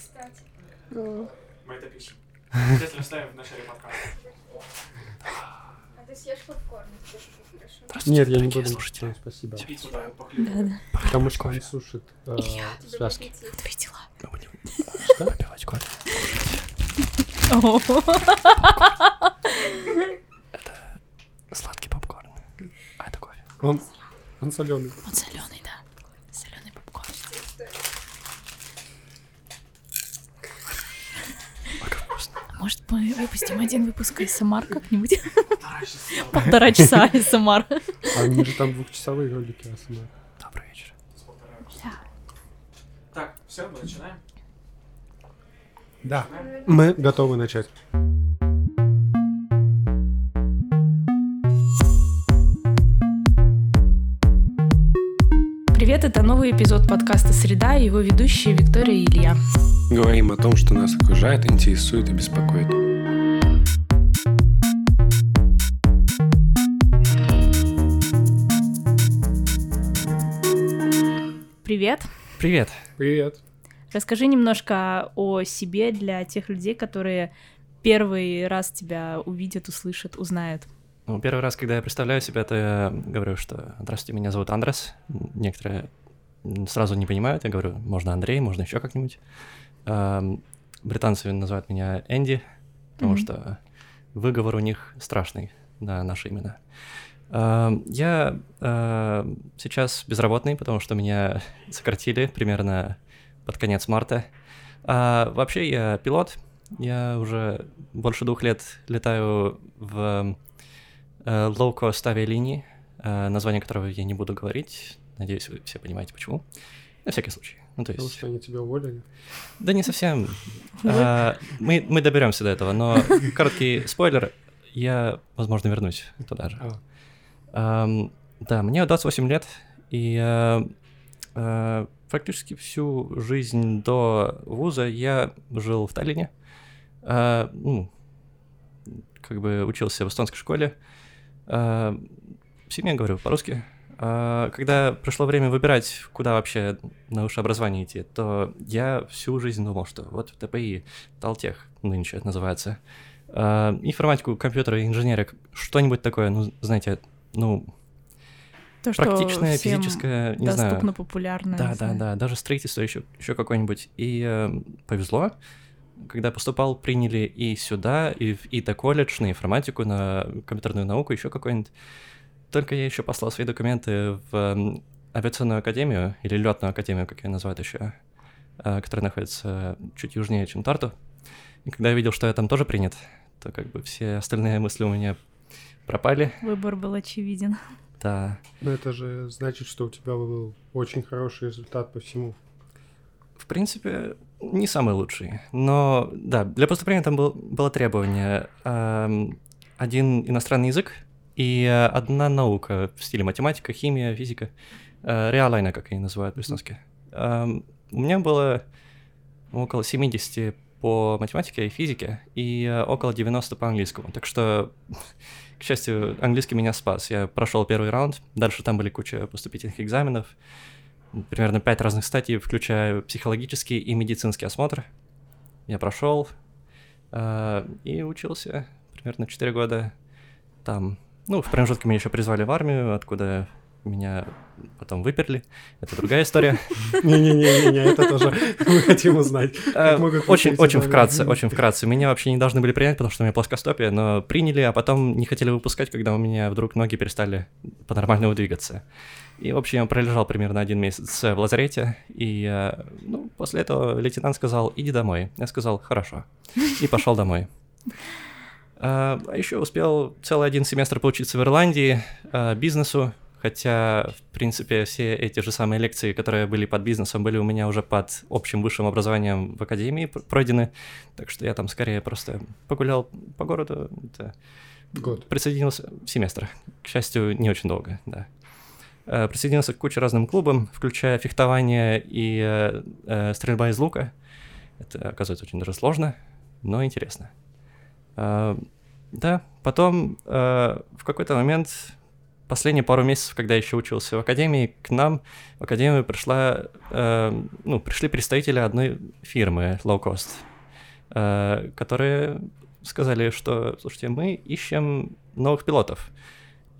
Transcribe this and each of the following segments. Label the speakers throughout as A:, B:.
A: Кстати.
B: Мы это пишем. Обязательно вставим в начале подкаста.
A: А ты съешь попкорн, хорошо.
C: Нет, я не буду.
D: слушатели.
C: Нет, Спасибо.
B: Пиццу давай похлеб.
E: Да-да.
C: Потому что он сушит э, связки.
E: Твои дела.
D: Мы будем
C: Что?
D: попивать кофе. Сладкий попкорн. А это кофе.
C: Он, он соленый.
E: Он соленый, да. Соленый попкорн.
D: Ой, как вкусно.
E: Может, мы выпустим один выпуск СМР как-нибудь?
B: Полтора часа.
E: СМР.
C: А они же там двухчасовые ролики АСМР.
D: Добрый вечер.
B: Так, все, мы начинаем.
C: Да. Мы готовы начать.
E: Привет, это новый эпизод подкаста «Среда» и его ведущие Виктория и Илья.
F: Говорим о том, что нас окружает, интересует и беспокоит.
E: Привет.
D: Привет.
C: Привет.
E: Расскажи немножко о себе для тех людей, которые первый раз тебя увидят, услышат, узнают.
D: Ну, первый раз, когда я представляю себя, то я говорю, что «Здравствуйте, меня зовут Андрес». Некоторые сразу не понимают, я говорю, можно Андрей, можно еще как-нибудь. Эм, Британцы называют меня Энди, потому
E: Мгм.
D: что выговор у них страшный на наши имена. Эм, Я э, сейчас безработный, потому что меня сократили примерно под конец марта. А вообще я пилот. Я уже больше двух лет летаю в low-cost авиалинии, э, название которого я не буду говорить. Надеюсь, вы все понимаете, почему. На всякий случай. Ну, то
C: Потому
D: есть...
C: что они тебя уволили.
D: Да не совсем. А, Мы, мы доберемся до этого, но короткий спойлер. Я, возможно, вернусь туда же.
C: А,
D: Да, мне 28 лет, и э, практически всю жизнь до вуза я жил в Таллине. А, ну, как бы учился в эстонской школе. В семье говорю по-русски. А, Когда пришло время выбирать, куда вообще на высшее образование идти, то я всю жизнь думал, что вот в ТПИ, Талтех нынче это называется, а, информатику, компьютеры, инженерия, что-нибудь такое, ну, знаете, ну,
E: То, что
D: практичное,
E: всем
D: физическое, не
E: доступно,
D: знаю.
E: популярно.
D: Да, да, да, даже строительство еще, еще какое-нибудь. И э, повезло, когда поступал, приняли и сюда, и в ИТА колледж на информатику, на компьютерную науку, еще какой-нибудь. Только я еще послал свои документы в авиационную академию, или летную академию, как ее называют еще, э, которая находится чуть южнее, чем Тарту. И когда я видел, что я там тоже принят, то как бы все остальные мысли у меня пропали.
E: Выбор был очевиден.
D: Да,
C: Ну это же значит, что у тебя был очень хороший результат по всему.
D: В принципе, не самый лучший. Но да, для поступления там был, было требование эм, один иностранный язык и э, одна наука в стиле математика, химия, физика. Э, реалайна, как они называют по-эстонски. Эм, у меня было около 70 по математике и физике и э, около 90 по английскому. Так что, к счастью, английский меня спас. Я прошел первый раунд, дальше там были куча поступительных экзаменов, примерно пять разных статей, включая психологический и медицинский осмотр. Я прошел э, и учился примерно 4 года там. Ну, в промежутке меня еще призвали в армию, откуда меня потом выперли. Это другая история.
C: Не-не-не, это тоже мы хотим узнать.
D: Э, Очень, очень вкратце, очень вкратце. Меня вообще не должны были принять, потому что у меня плоскостопие, но приняли, а потом не хотели выпускать, когда у меня вдруг ноги перестали по-нормальному двигаться. И, в общем, я пролежал примерно один месяц в лазарете, и, ну, после этого лейтенант сказал, иди домой. Я сказал, хорошо, и пошел домой. А а еще успел целый один семестр поучиться в Ирландии а, бизнесу, хотя, в принципе, все эти же самые лекции, которые были под бизнесом, были у меня уже под общим высшим образованием в академии пр- пройдены, так что я там скорее просто погулял по городу, это,
C: Год.
D: присоединился семестр, к счастью, не очень долго, да. Э, Присоединился к куче разным клубам, включая фехтование и э, э, стрельба из лука. Это, оказывается, очень даже сложно, но интересно. Э, Да, потом э, в какой-то момент последние пару месяцев, когда я еще учился в академии, к нам в академию пришла, э, ну, пришли представители одной фирмы low cost, э, которые сказали, что, слушайте, мы ищем новых пилотов.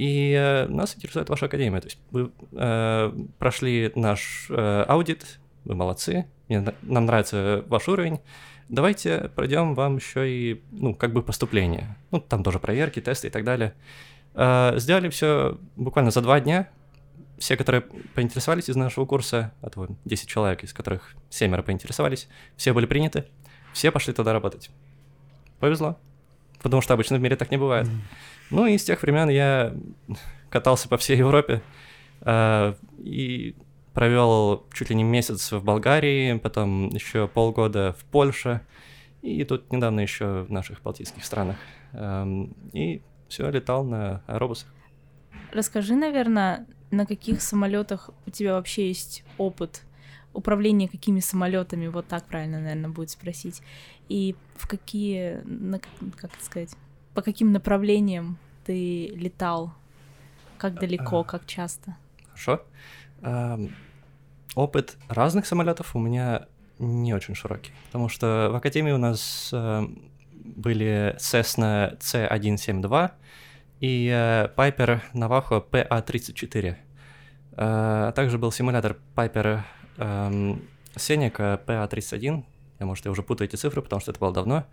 D: И э, нас интересует ваша академия. То есть вы э, прошли наш э, аудит, вы молодцы, мне, на- нам нравится ваш уровень. Давайте пройдем вам еще и, ну, как бы поступление. Ну, там тоже проверки, тесты и так далее. Э, сделали все буквально за два дня. Все, которые поинтересовались из нашего курса, а то 10 человек, из которых семеро поинтересовались, все были приняты, все пошли туда работать. Повезло. Потому что обычно в мире так не бывает. Ну и с тех времен я катался по всей Европе э, и провел чуть ли не месяц в Болгарии, потом еще полгода в Польше, и тут недавно еще в наших балтийских странах. Эм, и все, летал на аэробусах.
E: Расскажи, наверное, на каких самолетах у тебя вообще есть опыт управления какими самолетами, вот так правильно, наверное, будет спросить. И в какие, на, как сказать, по каким направлениям ты летал? Как далеко, как часто?
D: Хорошо. Эм, опыт разных самолетов у меня не очень широкий, потому что в академии у нас э, были Cessna C172 и Piper Navajo PA34. Э, а также был симулятор Piper эм, Seneca PA31. Я, может, я уже путаю эти цифры, потому что это было давно.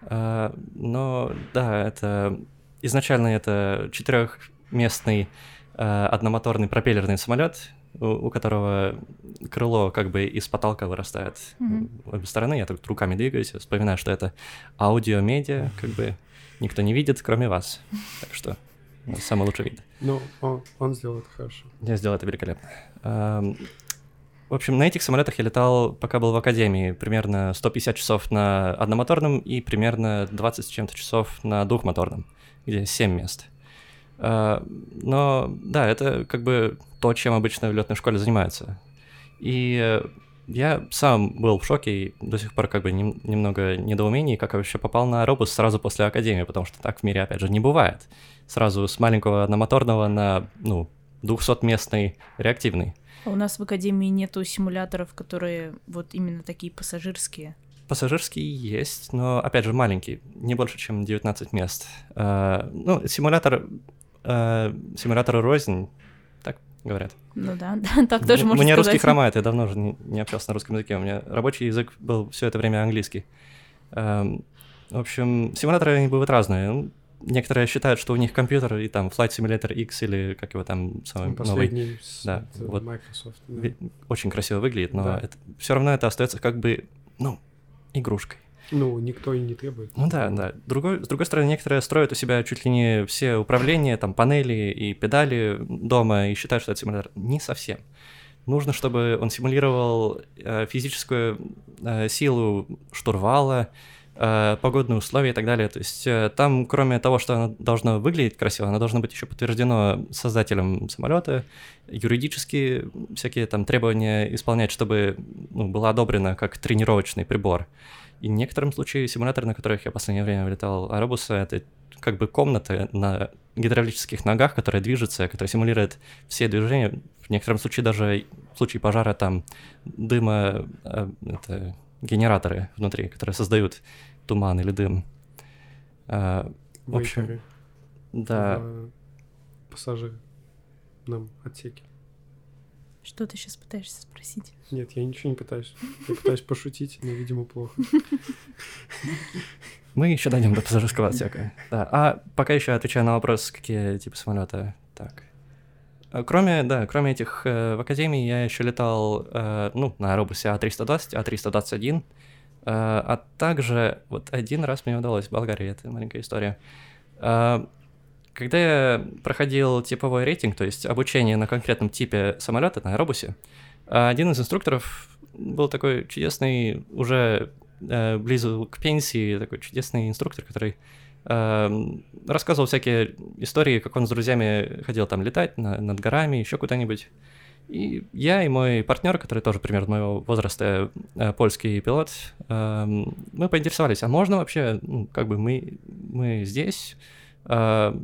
D: Но да, это изначально это четырехместный э, одномоторный пропеллерный самолет, у, которого крыло как бы из потолка вырастает в обе стороны. Я тут руками двигаюсь, вспоминаю, что это аудиомедиа, как бы никто не видит, кроме вас. Так что самый лучший вид.
C: Ну, он, он сделал это хорошо.
D: Я сделал это великолепно. В общем, на этих самолетах я летал, пока был в академии, примерно 150 часов на одномоторном и примерно 20 с чем-то часов на двухмоторном, где 7 мест. Э, Но да, это как бы то, чем обычно в летной школе занимаются. И э, я сам был в шоке и до сих пор как бы нем- немного недоумений, как я вообще попал на робус сразу после академии, потому что так в мире, опять же, не бывает. Сразу с маленького одномоторного на, ну, 200-местный реактивный.
E: А У нас в академии нету симуляторов, которые вот именно такие пассажирские.
D: Пассажирский есть, но, опять же, маленький, не больше, чем 19 мест. Э, ну, симулятор, э, симулятор рознь, так говорят.
E: Ну да, да, так тоже можно
D: Мне
E: сказать.
D: русский хромает, я давно уже не, не общался на русском языке, у меня рабочий язык был все это время английский. Эм, в общем, симуляторы они бывают разные. Некоторые считают, что у них компьютер и там Flight Simulator X или как его там самый новый,
C: Последний с
D: Да,
C: э,
D: вот.
C: Microsoft. да.
D: очень красиво выглядит, но
C: Да.
D: все равно это остается как бы, ну, игрушкой.
C: Ну, никто и не требует.
D: Ну да, да. Другой, с другой стороны, некоторые строят у себя чуть ли не все управления, там, панели и педали дома и считают, что это симулятор. Не совсем. Нужно, чтобы он симулировал э, физическую э, силу штурвала, погодные условия и так далее. То есть э, там, кроме того, что оно должно выглядеть красиво, оно должно быть еще подтверждено создателем самолета, юридически всякие там требования исполнять, чтобы ну, было одобрено как тренировочный прибор. И в некотором случае симуляторы, на которых я в последнее время летал Аэробуса, это как бы комната на гидравлических ногах, которая движется, которая симулирует все движения. В некотором случае даже в случае пожара там дыма, э, это генераторы внутри, которые создают туман или дым. А, в общем, да,
C: в пассажирном отсеке.
E: Что ты сейчас пытаешься спросить?
C: Нет, я ничего не пытаюсь. Я пытаюсь пошутить, но, видимо, плохо.
D: мы еще дойдем до пассажирского отсека. Да, а пока еще отвечаю на вопрос, какие типы самолета. Так. А Кроме, да, кроме этих э, в Академии я еще летал, э, ну, на аэробусе А320, А321, э, а также вот один раз мне удалось в Болгарии, это маленькая история. Э, когда я проходил типовой рейтинг, то есть обучение на конкретном типе самолета на аэробусе, э, один из инструкторов был такой чудесный, уже э, близу к пенсии, такой чудесный инструктор, который эм, рассказывал всякие истории, как он с друзьями ходил там летать на- над горами, еще куда-нибудь. И я и мой партнер, который тоже примерно моего возраста, э, польский пилот, эм, мы поинтересовались, а можно вообще, ну, как бы мы, мы здесь, э,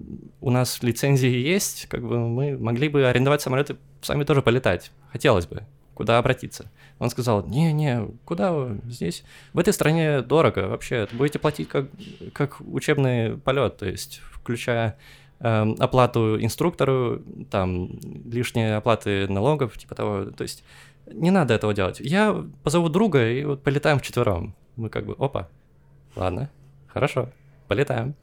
D: у нас лицензии есть, как бы мы могли бы арендовать самолеты, сами тоже полетать. Хотелось бы. Куда обратиться? Он сказал, не-не, куда вы здесь? В этой стране дорого вообще. Будете платить как, как учебный полет, то есть включая оплату инструктору, там лишние оплаты налогов, типа того. То есть не надо этого делать. Я позову друга и вот полетаем вчетвером. Мы как бы, опа, ладно, хорошо, полетаем.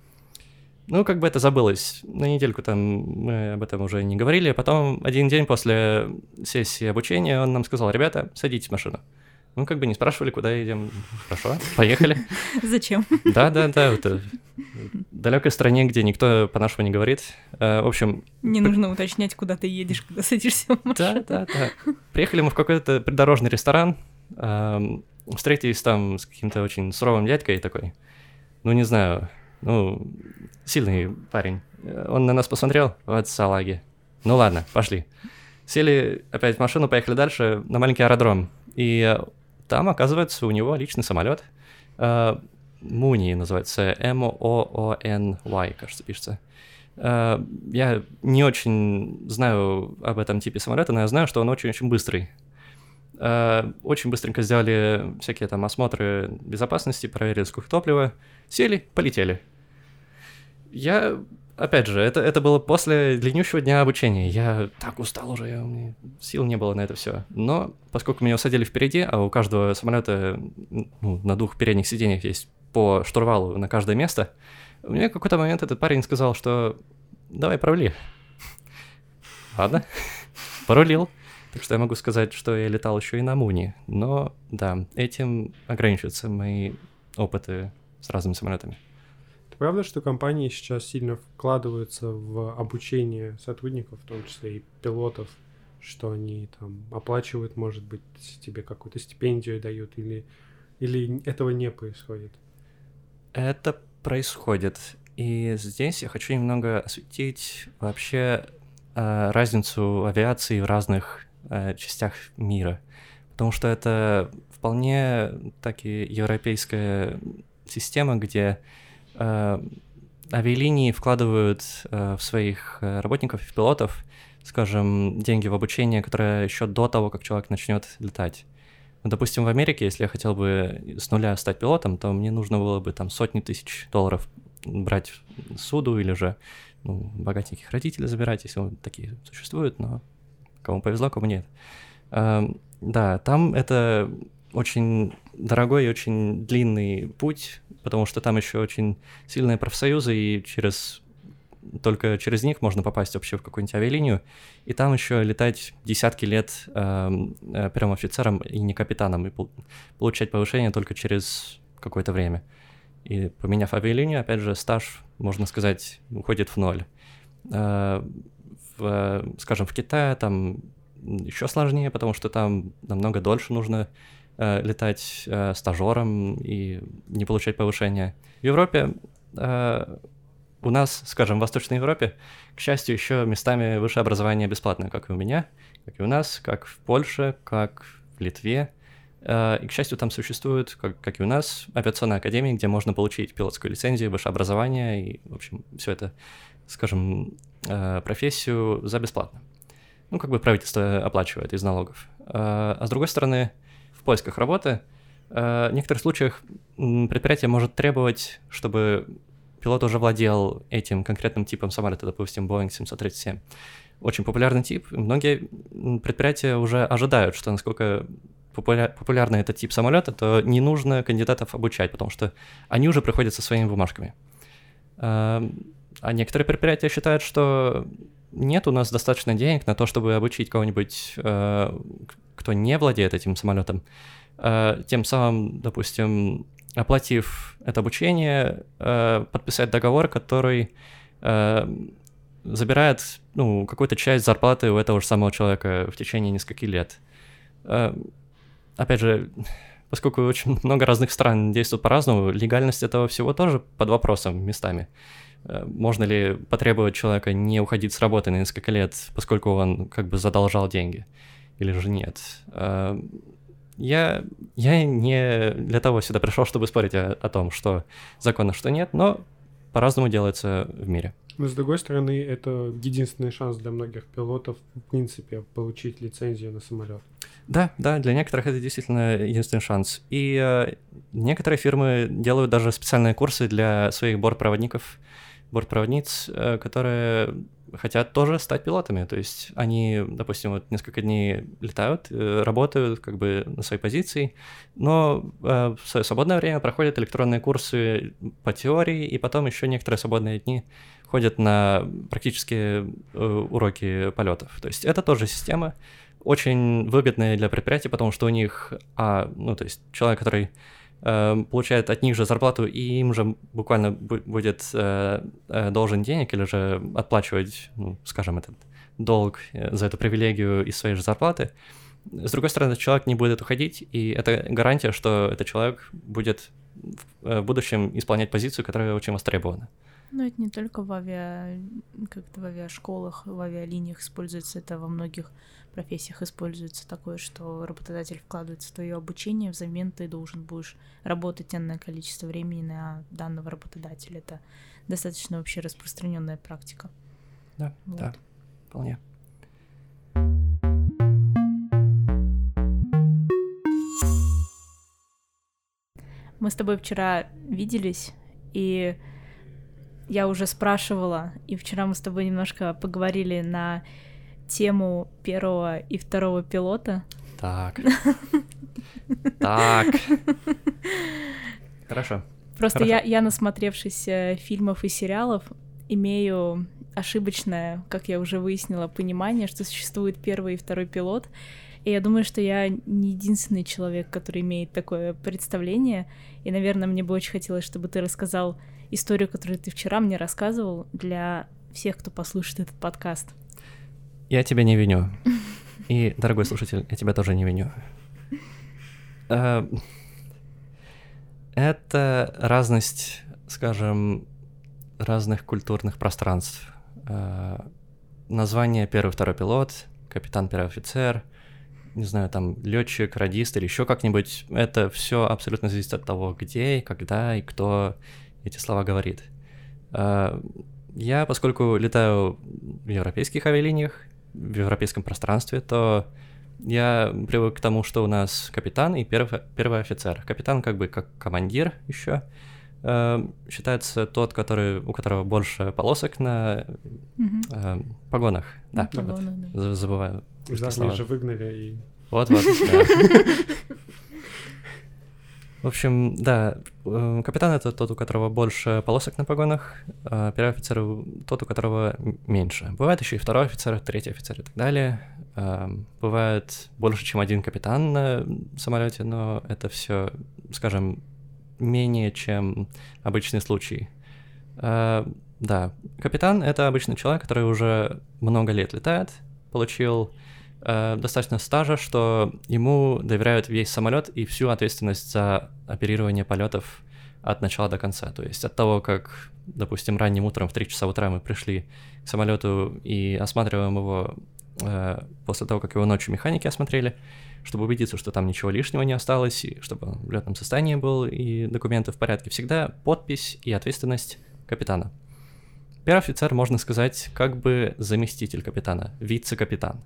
D: Ну, как бы это забылось. На недельку там мы об этом уже не говорили. Потом один день после сессии обучения он нам сказал, ребята, садитесь в машину. Мы как бы не спрашивали, куда едем. Хорошо, поехали.
E: Зачем?
D: Да, да, да. Это в далекой стране, где никто по-нашему не говорит. Э, В общем,
E: Не нужно уточнять, куда ты едешь, когда садишься в машину.
D: да, да, да. Приехали мы в какой-то придорожный ресторан, эм, встретились там с каким-то очень суровым дядькой такой. Ну, не знаю, ну, сильный парень. Э, Он на нас посмотрел, вот салаги. Ну ладно, пошли. Сели опять в машину, поехали дальше на маленький аэродром. И э, там, оказывается, у него личный самолет. Э, Муни называется, М-О-О-Н-Y, кажется, пишется. Э, Я не очень знаю об этом типе самолета, но я знаю, что он очень-очень быстрый. Э, Очень быстренько сделали всякие там осмотры безопасности, проверили сколько топлива, сели, полетели. Я, опять же, это, это было после длиннющего дня обучения. Я так устал уже, я, у меня сил не было на это все. Но поскольку меня усадили впереди, а у каждого самолета ну, на двух передних сиденьях есть по штурвалу на каждое место, мне в какой-то момент этот парень сказал, что давай провали. Ладно, порулил. Так что я могу сказать, что я летал еще и на Муни. Но да, этим ограничиваются мои опыты с разными самолетами.
C: Правда, что компании сейчас сильно вкладываются в обучение сотрудников, в том числе и пилотов, что они там оплачивают, может быть, тебе какую-то стипендию дают, или, или этого не происходит?
D: Это происходит. И здесь я хочу немного осветить вообще э, разницу авиации в разных э, частях мира. Потому что это вполне таки европейская система, где авиалинии вкладывают э, в своих э, работников и пилотов, скажем, деньги в обучение, которое еще до того, как человек начнет летать. Ну, допустим, в Америке, если я хотел бы с нуля стать пилотом, то мне нужно было бы там сотни тысяч долларов брать суду или же ну, богатеньких родителей забирать, если такие существуют, но кому повезло, кому нет. Эм, да, там это очень дорогой и очень длинный путь, потому что там еще очень сильные профсоюзы, и через только через них можно попасть вообще в какую-нибудь авиалинию, и там еще летать десятки лет эм, э, первым офицером и не капитаном, и пол- получать повышение только через какое-то время. И поменяв авиалинию, опять же, стаж, можно сказать, уходит в ноль. Э, в, скажем, в Китае там еще сложнее, потому что там намного дольше нужно э, летать э, стажером и не получать повышения. В Европе э, у нас, скажем, в Восточной Европе, к счастью, еще местами высшее образование бесплатное, как и у меня, как и у нас, как в Польше, как в Литве. Э, И, к счастью, там существует, как, как и у нас, авиационная академия, где можно получить пилотскую лицензию, высшее образование и, в общем, все это, скажем, э, профессию за бесплатно. Ну, как бы правительство оплачивает из налогов. Э, А с другой стороны, в поисках работы э, в некоторых случаях предприятие может требовать, чтобы пилот уже владел этим конкретным типом самолета, допустим, Boeing 737. Очень популярный тип. Многие предприятия уже ожидают, что насколько популя- популярный этот тип самолета, то не нужно кандидатов обучать, потому что они уже приходят со своими бумажками. Эм, А некоторые предприятия считают, что нет у нас достаточно денег на то, чтобы обучить кого-нибудь, э, кто не владеет этим самолетом. Э, Тем самым, допустим, оплатив это обучение, э, подписать договор, который э, забирает ну, какую-то часть зарплаты у этого же самого человека в течение нескольких лет. Опять же, поскольку очень много разных стран действуют по-разному, легальность этого всего тоже под вопросом местами. Можно ли потребовать человека не уходить с работы на несколько лет, поскольку он как бы задолжал деньги, или же нет? Э, Я, я не для того сюда пришел, чтобы спорить о, о том, что законно, что нет, но по-разному делается в мире.
C: Но с другой стороны, это единственный шанс для многих пилотов, в принципе, получить лицензию на самолет.
D: Да, да, для некоторых это действительно единственный шанс. И э, некоторые фирмы делают даже специальные курсы для своих бортпроводников, бортпроводниц, э, которые хотят тоже стать пилотами. То есть они, допустим, вот несколько дней летают, э, работают как бы на своей позиции, но э, в свое свободное время проходят электронные курсы по теории, и потом еще некоторые свободные дни ходят на практические уроки полетов. То есть это тоже система, очень выгодная для предприятий, потому что у них, а, ну, то есть человек, который получает от них же зарплату, и им же буквально бу- будет э, э, должен денег или же отплачивать, ну, скажем, этот долг э, за эту привилегию из своей же зарплаты. С другой стороны, человек не будет уходить, и это гарантия, что этот человек будет в будущем исполнять позицию, которая очень востребована.
E: Ну, это не только в авиа... как-то в авиашколах, в авиалиниях используется, это во многих профессиях используется такое, что работодатель вкладывается в твое обучение, взамен ты должен будешь работать энное количество времени на данного работодателя. Это достаточно вообще распространенная практика.
D: Да,
E: Вот.
D: да, вполне.
E: Мы с тобой вчера виделись, и я уже спрашивала, и вчера мы с тобой немножко поговорили на тему первого и второго пилота.
D: Так. Так. Хорошо.
E: Просто я, я, насмотревшись э, фильмов и сериалов, имею ошибочное, как я уже выяснила, понимание, что существует первый и второй пилот. И я думаю, что я не единственный человек, который имеет такое представление. И, наверное, мне бы очень хотелось, чтобы ты рассказал историю, которую ты вчера мне рассказывал, для всех, кто послушает этот подкаст.
D: Я тебя не виню. И, дорогой слушатель, я тебя тоже не виню. Э, Это разность, скажем, разных культурных пространств. Э, Название первый, второй пилот, капитан, первый офицер, не знаю, там летчик, радист или еще как-нибудь. Это все абсолютно зависит от того, где когда и кто эти слова говорит. Э, Я, поскольку летаю в европейских авиалиниях, в европейском пространстве, то я привык к тому, что у нас капитан и первый, первый офицер. Капитан как бы как командир еще. Э, считается тот, который, у которого больше полосок на э, погонах. Да,
E: На
D: вот.
E: да.
D: За- забываю.
C: Из
D: слова.
C: же выгнали и...
D: Вот-вот. В общем, да, э, капитан это тот, у которого больше полосок на погонах, а первый офицер тот, у которого меньше. Бывает еще и второй офицер, третий офицер и так далее. Эм, Бывает больше, чем один капитан на самолете, но это все, скажем, менее, чем обычный случай. Э, Да, капитан — это обычный человек, который уже много лет летает, получил э, достаточно стажа, что ему доверяют весь самолет и всю ответственность за оперирование полетов от начала до конца. То есть от того, как, допустим, ранним утром в 3 часа утра мы пришли к самолету и осматриваем его э, после того, как его ночью механики осмотрели, чтобы убедиться, что там ничего лишнего не осталось, и чтобы он в летном состоянии был, и документы в порядке. Всегда подпись и ответственность капитана. Первый офицер, можно сказать, как бы заместитель капитана, вице-капитан.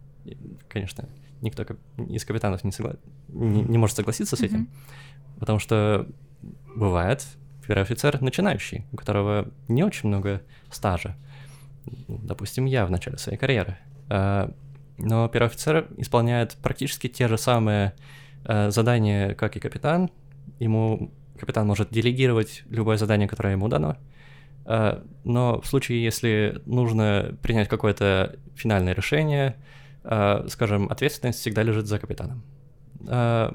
D: Конечно, никто из капитанов не, согла- не, не может согласиться с этим,
E: Мгм.
D: потому что бывает первый офицер начинающий, у которого не очень много стажа. Ну, Допустим, я в начале своей карьеры. А, Но первый офицер исполняет практически те же самые э, задания, как и капитан. Ему капитан может делегировать любое задание, которое ему дано. Э, Но в случае, если нужно принять какое-то финальное решение, скажем, ответственность всегда лежит за капитаном. Э,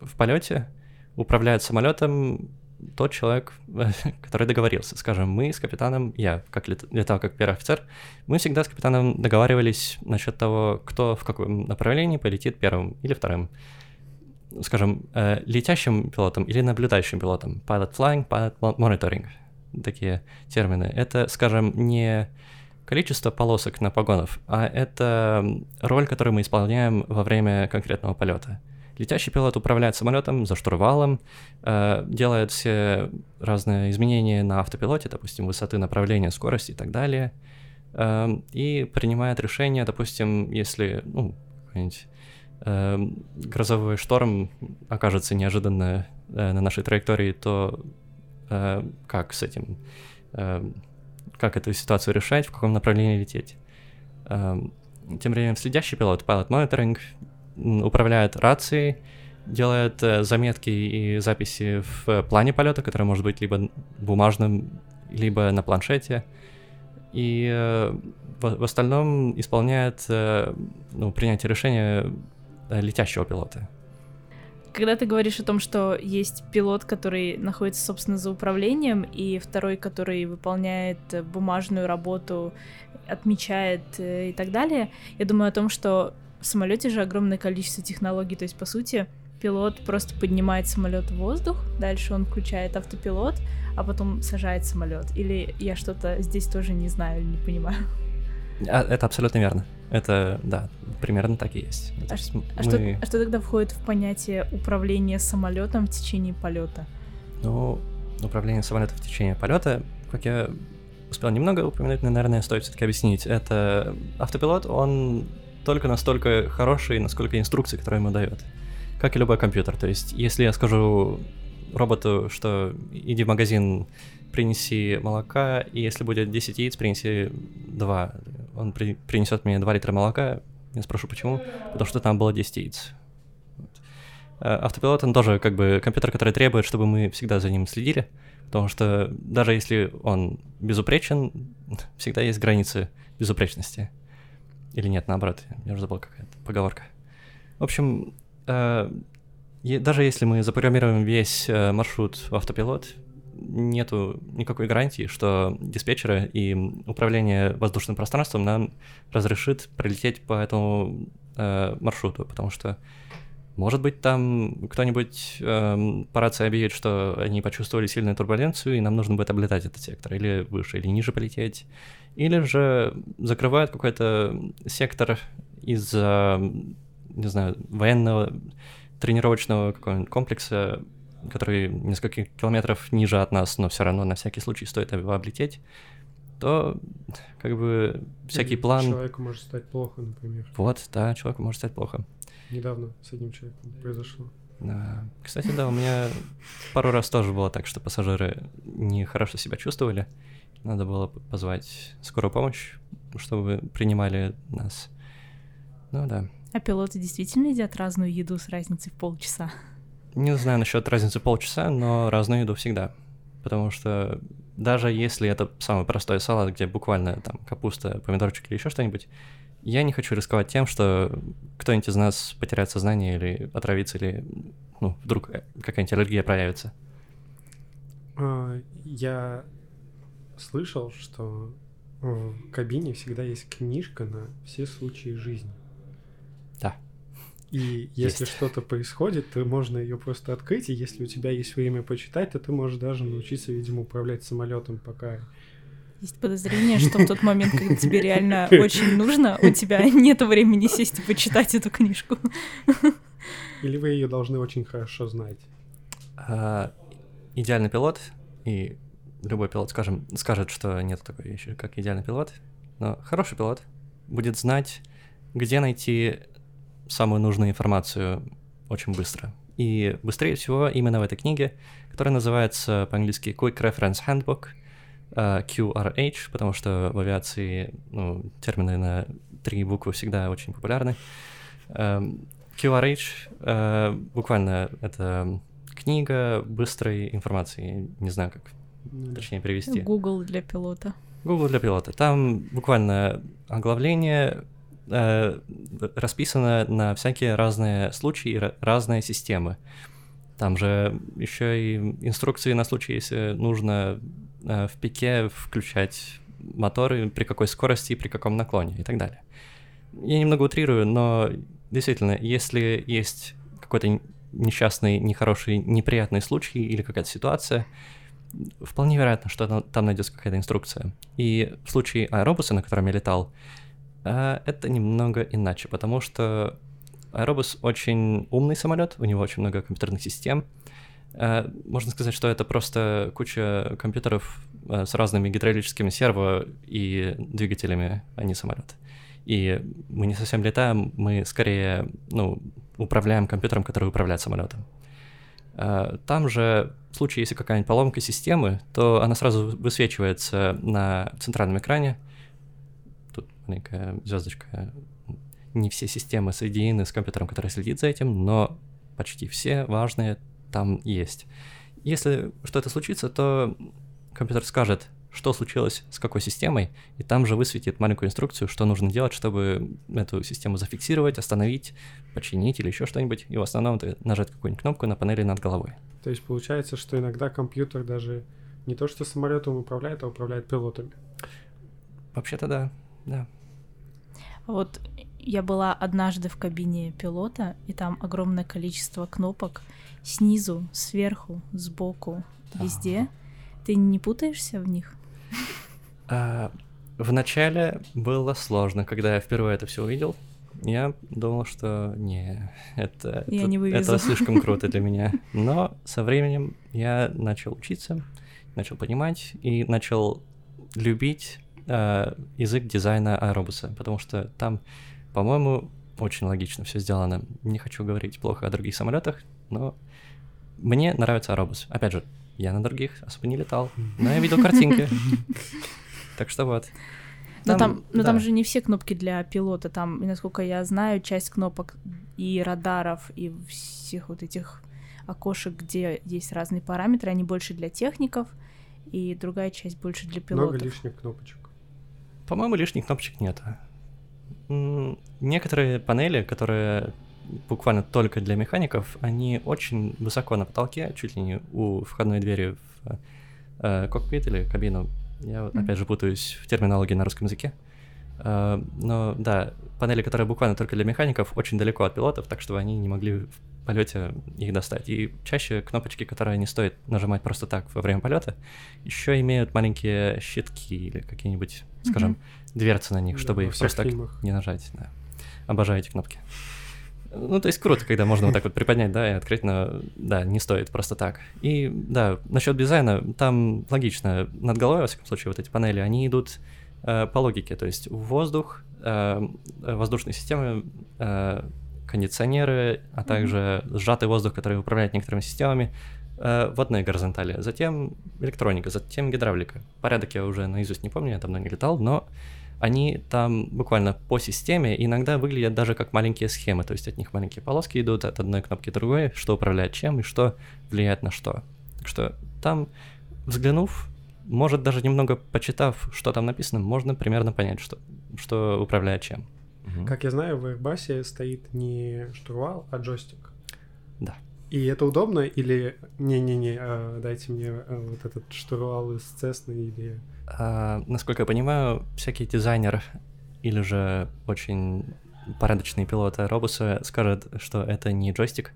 D: В полете управляет самолетом тот человек, который договорился. Скажем, мы с капитаном, я как лет- летал как первый офицер, мы всегда с капитаном договаривались насчет того, кто в каком направлении полетит первым или вторым. Скажем, э, летящим пилотом или наблюдающим пилотом. Pilot flying, pilot mo- monitoring. Такие термины. Это, скажем, не количество полосок на погонов, а это роль, которую мы исполняем во время конкретного полета. Летящий пилот управляет самолетом за штурвалом, э, делает все разные изменения на автопилоте, допустим, высоты направления, скорости и так далее, э, и принимает решение, допустим, если ну, э, грозовой шторм окажется неожиданно э, на нашей траектории, то э, как с этим, э, как эту ситуацию решать, в каком направлении лететь. Э, тем временем следящий пилот, pilot monitoring, управляет рацией, делает э, заметки и записи в плане полета, который может быть либо бумажным, либо на планшете. И э, в, остальном исполняет э, ну, принятие решения летящего пилота.
E: Когда ты говоришь о том, что есть пилот, который находится, собственно, за управлением, и второй, который выполняет э, бумажную работу, отмечает э, и так далее, я думаю о том, что в самолете же огромное количество технологий, то есть, по сути, пилот просто поднимает самолет в воздух, дальше он включает автопилот, а потом сажает самолет. Или я что-то здесь тоже не знаю или не понимаю.
D: А, это абсолютно верно. Это, да, примерно так и есть.
E: А,
D: есть
E: ш-
D: м-
E: а что,
D: мы-
E: а что тогда входит в понятие управления самолетом в течение полета?
D: Ну, управление самолетом в течение полета, как я успел немного упомянуть, но, наверное, стоит все-таки объяснить. Это автопилот, он только настолько хороший, насколько инструкции, которые ему дает. Как и любой компьютер. То есть, если я скажу роботу, что иди в магазин, принеси молока, и если будет 10 яиц, принеси 2. Он при- принесет мне 2 литра молока. Я спрошу, почему? Потому что там было 10 яиц. Вот. Э, Автопилот, он тоже как бы компьютер, который требует, чтобы мы всегда за ним следили, потому что даже если он безупречен, всегда есть границы безупречности. Или нет, наоборот, я уже забыл какая-то поговорка. В общем, э, даже если мы запрограммируем весь э, маршрут в автопилот, нету никакой гарантии, что диспетчеры и управление воздушным пространством нам разрешит прилететь по этому э, маршруту, потому что может быть, там кто-нибудь эм, по рации объявит, что они почувствовали сильную турбуленцию, и нам нужно будет облетать этот сектор, или выше, или ниже полететь. Или же закрывают какой-то сектор из-за, не знаю, военного тренировочного какого-нибудь комплекса, который несколько километров ниже от нас, но все равно на всякий случай стоит его облететь, то как бы всякий
C: Или
D: план...
C: Человеку может стать плохо, например.
D: Вот, да, человеку может стать плохо.
C: Недавно с одним человеком произошло.
D: Да. Кстати, да, у меня пару раз тоже было так, что пассажиры нехорошо себя чувствовали. Надо было позвать скорую помощь, чтобы принимали нас. Ну да.
E: А пилоты действительно едят разную еду с разницей в полчаса?
D: Не знаю насчет разницы полчаса, но разную еду всегда. Потому что даже если это самый простой салат, где буквально там капуста, помидорчик или еще что-нибудь, я не хочу рисковать тем, что кто-нибудь из нас потеряет сознание или отравится, или ну, вдруг э, какая-нибудь аллергия проявится.
C: А, Я слышал, что в кабине всегда есть книжка на все случаи жизни.
D: Да.
C: И если
D: Есть.
C: что-то происходит, то можно ее просто открыть, и если у тебя есть время почитать, то ты можешь даже научиться, видимо, управлять самолетом, пока
E: Есть подозрение, что в тот момент, когда тебе реально очень нужно, у тебя нет времени сесть и почитать эту книжку.
C: или вы ее должны очень хорошо знать.
D: А, идеальный пилот, и любой пилот, скажем, скажет, что нет такой вещи, как идеальный пилот, но хороший пилот будет знать, где найти самую нужную информацию очень быстро. И быстрее всего именно в этой книге, которая называется по-английски Quick Reference Handbook, а, QRH, потому что в авиации ну, термины на три буквы всегда очень популярны. Эм, QRH э, буквально это книга быстрой информации, не знаю, как
C: Ну
D: точнее перевести.
E: Google для пилота.
D: Google для пилота. Там буквально оглавление э, расписано на всякие разные случаи, ра- разные системы. Там же еще и инструкции на случай, если нужно э, в пике включать моторы, при какой скорости, при каком наклоне и так далее. Я немного утрирую, но действительно, если есть какой-то несчастный, нехороший, неприятный случай или какая-то ситуация, вполне вероятно, что там- найдется какая-то инструкция. И в случае аэробуса, на котором я летал, это немного иначе, потому что Аэробус очень умный самолет, у него очень много компьютерных систем. Э, Можно сказать, что это просто куча компьютеров э, с разными гидравлическими серво и двигателями, а не самолет. И мы не совсем летаем, мы скорее ну, управляем компьютером, который управляет самолетом. Там же, в случае, если какая-нибудь поломка системы, то она сразу высвечивается на центральном экране. Маленькая звездочка. Не все системы соединены с компьютером, который следит за этим, но почти все важные там есть. Если что-то случится, то компьютер скажет, что случилось с какой системой, и там же высветит маленькую инструкцию, что нужно делать, чтобы эту систему зафиксировать, остановить, починить или еще что-нибудь. И в основном это нажать какую-нибудь кнопку на панели над головой.
C: То есть получается, что иногда компьютер даже не то, что самолетом управляет, а управляет пилотами.
D: Вообще-то да, да.
E: Вот я была однажды в кабине пилота, и там огромное количество кнопок снизу, сверху, сбоку, везде. Ты не путаешься в них?
D: А, Вначале было сложно, когда я впервые это все увидел. Я думал, что не, это,
E: Я
D: это,
E: не вывезу.
D: это слишком круто для меня. Но со временем я начал учиться, начал понимать и начал любить э, язык дизайна аэробуса, потому что там, по-моему, очень логично все сделано. Не хочу говорить плохо о других самолетах, но мне нравится аэробус. Опять же, я на других особо не летал, но я видел картинки. Так что вот.
E: Но
D: Там-
E: там, но там
D: да.
E: же не все кнопки для пилота. Там, насколько я знаю, часть кнопок и радаров, и всех вот этих окошек, где есть разные параметры, они больше для техников, и другая часть больше для
C: Много
E: пилотов.
C: лишних кнопочек.
D: По-моему, лишних кнопочек нет. Некоторые панели, которые буквально только для механиков, они очень высоко на потолке, чуть ли не у входной двери в э, кокпит или кабину. Я
E: Мгм.
D: опять же путаюсь в терминологии на русском языке. Э, но да, панели, которые буквально только для механиков, очень далеко от пилотов, так что они не могли полете их достать. И чаще кнопочки, которые не стоит нажимать просто так во время полета, еще имеют маленькие щитки или какие-нибудь, скажем, дверцы на них,
C: Да,
D: чтобы их просто так не нажать. Да. Обожаю эти кнопки. Ну, то есть круто, когда можно вот так вот приподнять, да, и открыть, но да, не стоит просто так. И да, насчет дизайна, там логично, над головой, во всяком случае, вот эти панели, они идут э, по логике, то есть воздух, э, воздушные системы, э, кондиционеры, а также сжатый воздух, который управляет некоторыми системами, э, в одной горизонтали. Затем электроника, затем гидравлика. Порядок я уже наизусть не помню, я давно не летал, но они там буквально по системе иногда выглядят даже как маленькие схемы, то есть от них маленькие полоски идут от одной кнопки к другой, что управляет чем и что влияет на что. Так что там, взглянув, может даже немного почитав, что там написано, можно примерно понять, что, что управляет чем. Мгм.
C: Как я знаю, в Airbus стоит не штурвал, а джойстик.
D: Да.
C: И это удобно или не-не-не, а, дайте мне а, вот этот штурвал из Cessna или...
D: А, насколько я понимаю, всякий дизайнер или же очень порядочный пилот аэробуса скажет, что это не джойстик,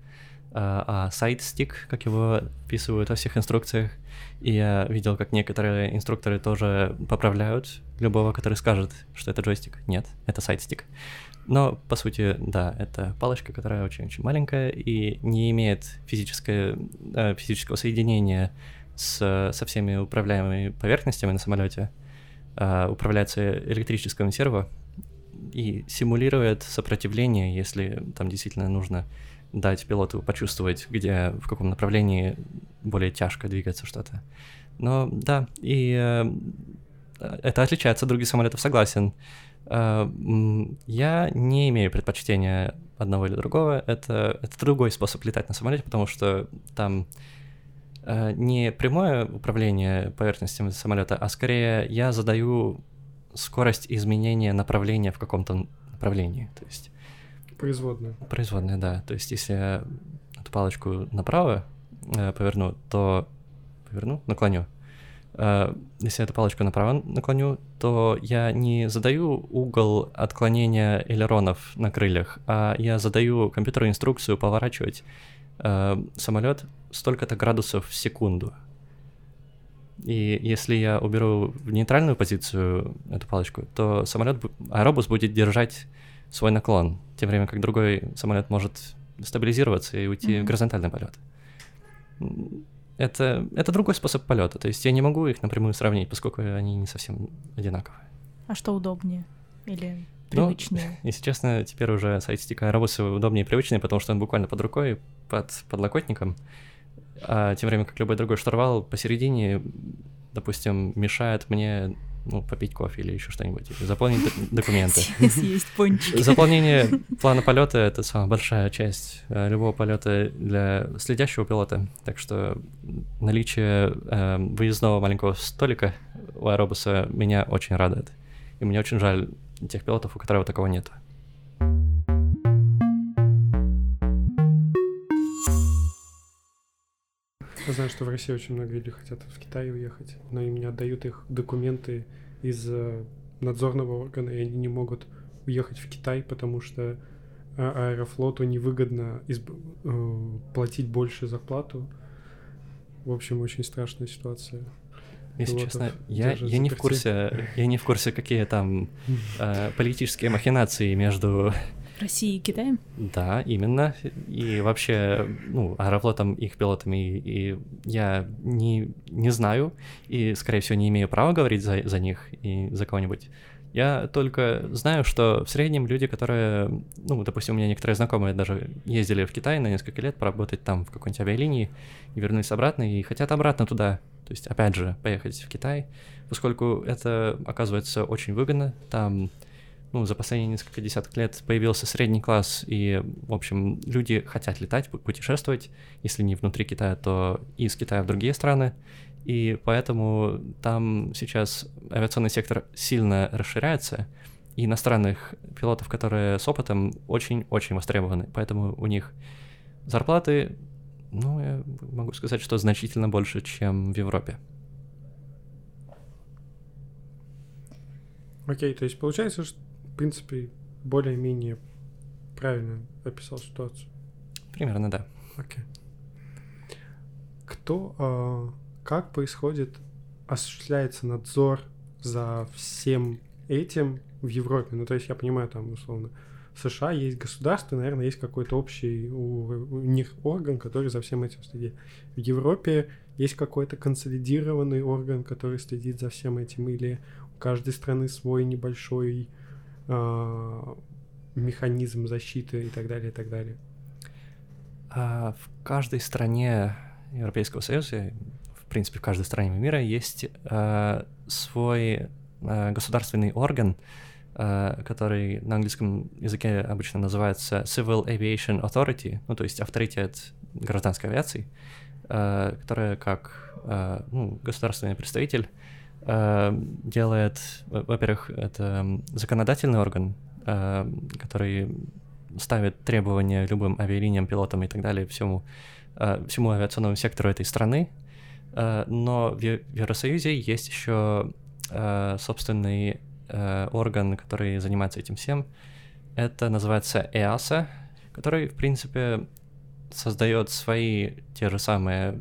D: а, а сайд-стик, как его описывают во всех инструкциях. И я видел, как некоторые инструкторы тоже поправляют любого, который скажет, что это джойстик. Нет, это sidestick. Но, по сути, да, это палочка, которая очень-очень маленькая и не имеет физическое, э, физического соединения с, со всеми управляемыми поверхностями на самолете. А, управляется электрическим серво и симулирует сопротивление, если там действительно нужно дать пилоту почувствовать, где, в каком направлении более тяжко двигается что-то. Но да, и э, это отличается от других самолетов, согласен. Э, Я не имею предпочтения одного или другого. Это, это другой способ летать на самолете, потому что там э, не прямое управление поверхностями самолета, а скорее я задаю скорость изменения направления в каком-то направлении. То есть
C: Производную.
D: производная, да. То есть если я эту палочку направо э, поверну, то поверну, наклоню. Э, если я эту палочку направо наклоню, то я не задаю угол отклонения элеронов на крыльях, а я задаю компьютеру инструкцию поворачивать э, самолет столько-то градусов в секунду. И если я уберу в нейтральную позицию эту палочку, то самолет, аэробус будет держать свой наклон, в то время как другой самолет может стабилизироваться и уйти в
E: Мгм.
D: горизонтальный полет. Это, это другой способ полета. То есть я не могу их напрямую сравнить, поскольку они не совсем одинаковые.
E: А что удобнее? Или
D: Ну,
E: привычнее?
D: Если честно, теперь уже сайдстик аэробусы удобнее и привычнее, потому что он буквально под рукой, под подлокотником. А тем временем, как любой другой штурвал, посередине, допустим, мешает мне ну, попить кофе или еще что-нибудь, или заполнить документы.
E: Съесть пончики.
D: Заполнение плана полета это самая большая часть э, любого полета для следящего пилота. Так что наличие э, выездного маленького столика у аэробуса меня очень радует. И мне очень жаль тех пилотов, у которых такого нет.
C: Я знаю, что в России очень много людей хотят в Китай уехать, но им не отдают их документы из э, надзорного органа, и они не могут уехать в Китай, потому что а- Аэрофлоту невыгодно изб- э, платить больше зарплату. В общем, очень страшная ситуация.
D: Если
C: Пилотов
D: честно, я, я не в курсе, я не в курсе, какие там э, политические махинации между
E: Россией и Китаем?
D: Да, именно. И вообще, ну, аэрофлотом, их пилотами, и я не, не знаю, и, скорее всего, не имею права говорить за, за них и за кого-нибудь. Я только знаю, что в среднем люди, которые, ну, допустим, у меня некоторые знакомые даже ездили в Китай на несколько лет поработать там в какой-нибудь авиалинии и вернулись обратно и хотят обратно туда. То есть, опять же, поехать в Китай, поскольку это оказывается очень выгодно. Там ну, за последние несколько десятков лет появился средний класс, и, в общем, люди хотят летать, пу- путешествовать, если не внутри Китая, то из Китая в другие страны, и поэтому там сейчас авиационный сектор сильно расширяется, и иностранных пилотов, которые с опытом, очень-очень востребованы, поэтому у них зарплаты, ну, я могу сказать, что значительно больше, чем в Европе.
C: Окей, то есть получается, что, в принципе, более-менее правильно описал ситуацию.
D: Примерно, да.
C: Окей. Кто, а, как происходит, осуществляется надзор за всем этим в Европе? Ну, то есть я понимаю, там, условно, в США есть государство, наверное, есть какой-то общий у, у них орган, который за всем этим следит. В Европе есть какой-то консолидированный орган, который следит за всем этим, или у каждой страны свой небольшой механизм защиты и так далее, и так далее.
D: А в каждой стране Европейского Союза, в принципе, в каждой стране мира есть а, свой а, государственный орган, который на английском языке обычно называется Civil Aviation Authority, ну, то есть авторитет гражданской авиации, которая как ну, государственный представитель делает, во- во-первых, это законодательный орган, а, который ставит требования любым авиалиниям, пилотам и так далее, всему, э, всему авиационному сектору этой страны. Э, Но в Евросоюзе есть еще э, собственный э, орган, который занимается этим всем. Это называется EASA, который, в принципе, создает свои те же самые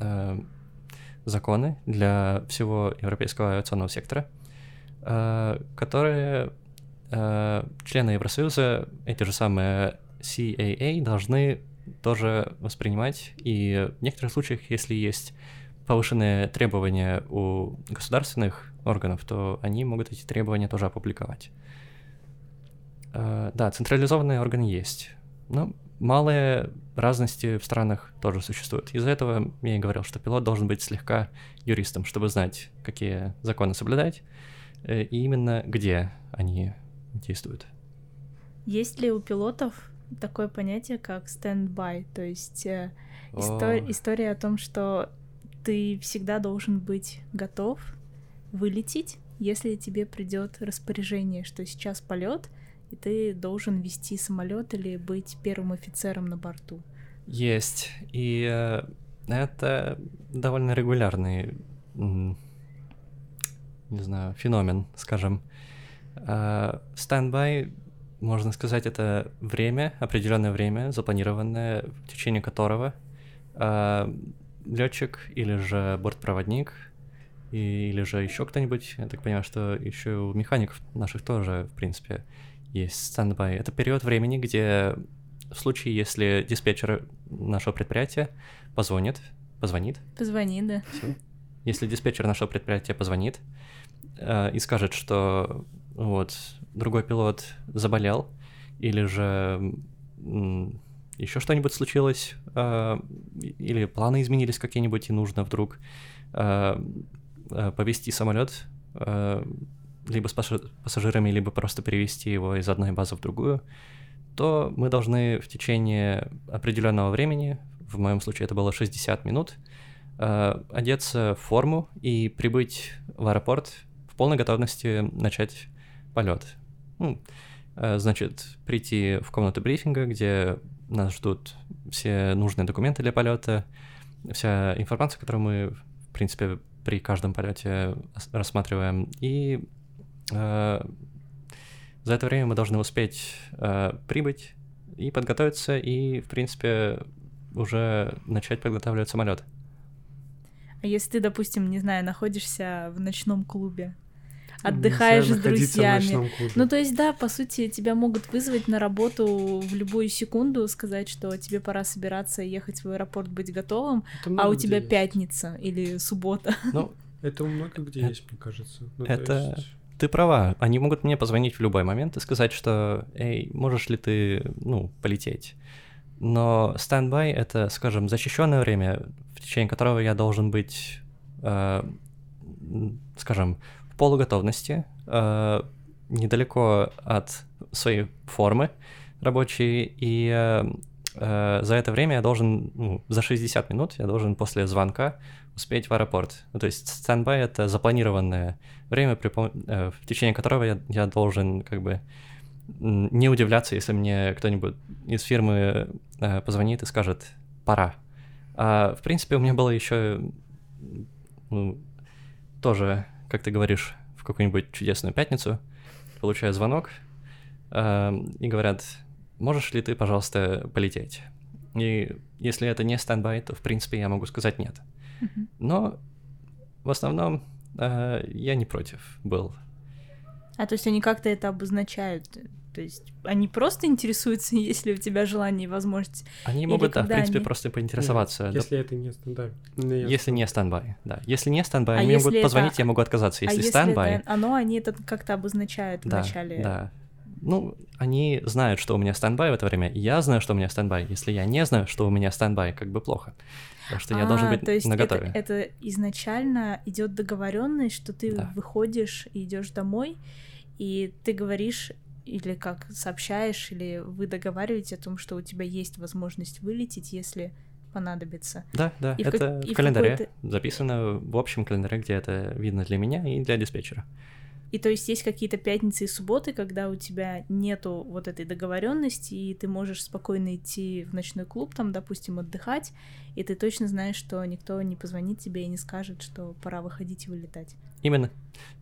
D: э, законы для всего европейского авиационного сектора, э, которые э, члены Евросоюза, эти же самые CAA, должны тоже воспринимать. И в некоторых случаях, если есть повышенные требования у государственных органов, то они могут эти требования тоже опубликовать. Э, Да, централизованные органы есть, но малые разности в странах тоже существуют. Из-за этого я и говорил, что пилот должен быть слегка юристом, чтобы знать, какие законы соблюдать, э, и именно где они действуют.
E: Есть ли у пилотов такое понятие, как стендбай? То есть э, истор-
D: О.
E: история о том, что ты всегда должен быть готов вылететь, если тебе придет распоряжение, что сейчас полет, и ты должен вести самолет или быть первым офицером на борту.
D: Есть. И э, это довольно регулярный, не знаю, феномен, скажем. А, Standby, можно сказать, это время, определенное время, запланированное, в течение которого летчик или же бортпроводник или же еще кто-нибудь, я так понимаю, что еще у механиков наших тоже, в принципе, есть стендбай. Это период времени, где в случае, если диспетчер нашего предприятия позвонит, позвонит,
E: Позвони, да.
D: если диспетчер нашего предприятия позвонит э, и скажет, что вот другой пилот заболел или же еще что-нибудь случилось, э, или планы изменились какие-нибудь и нужно вдруг э, э, повести самолет э, либо с пассаж- пассажирами, либо просто перевести его из одной базы в другую, то мы должны в течение определенного времени, в моем случае это было 60 минут, э, одеться в форму и прибыть в аэропорт в полной готовности начать полет. Ну, э, значит, прийти в комнату брифинга, где нас ждут все нужные документы для полета, вся информация, которую мы, в принципе, при каждом полете рассматриваем. И за это время мы должны успеть э, прибыть и подготовиться, и, в принципе, уже начать подготавливать самолет.
E: А если ты, допустим, не знаю, находишься в ночном клубе, отдыхаешь с друзьями. Ну, то есть, да, по сути, тебя могут вызвать на работу в любую секунду, сказать, что тебе пора собираться, ехать в аэропорт, быть готовым, а у тебя
C: есть.
E: пятница или суббота.
D: Ну,
C: Это у многих где
D: Это-
C: есть, мне кажется. Ну, то
D: это-
C: есть-
D: ты права. Они могут мне позвонить в любой момент и сказать, что, эй, можешь ли ты, ну, полететь? Но стендбай — это, скажем, защищенное время, в течение которого я должен быть, э, скажем, в полуготовности, э, недалеко от своей формы рабочей, и э, э, за это время я должен, ну, за 60 минут я должен после звонка успеть в аэропорт. Ну, то есть стендбай — это запланированное время, при э, в течение которого я, я должен как бы не удивляться, если мне кто-нибудь из фирмы э, позвонит и скажет «пора». А, в принципе, у меня было еще ну, тоже, как ты говоришь, в какую-нибудь чудесную пятницу получаю звонок э, и говорят «можешь ли ты, пожалуйста, полететь?» И если это не стендбай, то, в принципе, я могу сказать «нет».
E: Мгм.
D: Но в основном э, я не против был.
E: А то есть они как-то это обозначают? То есть они просто интересуются, есть ли у тебя желание и возможность.
D: Они могут, да, в принципе,
E: они-
D: просто поинтересоваться.
C: Нет,
D: да,
C: Если это не стандарт. Я-
D: если не standby, да. Если не standby,
E: А
D: они
E: если
D: могут
E: это-
D: позвонить, я могу отказаться. Если
E: а если
D: standby,
E: это оно, они это как-то обозначают
D: да,
E: вначале.
D: да. Ну, они знают, что у меня standby в это время, и я знаю, что у меня standby. Если я не знаю, что у меня standby, как бы плохо. Так что я должен
E: А,
D: быть
E: то есть
D: наготове.
E: Это, это изначально идет договоренность, что ты
D: Да.
E: выходишь и идешь домой, и ты говоришь или как сообщаешь, или вы договариваете о том, что у тебя есть возможность вылететь, если понадобится.
D: Да, да,
E: И в как-
D: это в
E: в
D: календаре
E: какой-то-
D: записано в общем календаре, где это видно для меня и для диспетчера.
E: И то есть есть какие-то пятницы и субботы, когда у тебя нету вот этой договоренности, и ты можешь спокойно идти в ночной клуб, там, допустим, отдыхать, и ты точно знаешь, что никто не позвонит тебе и не скажет, что пора выходить и вылетать.
D: Именно.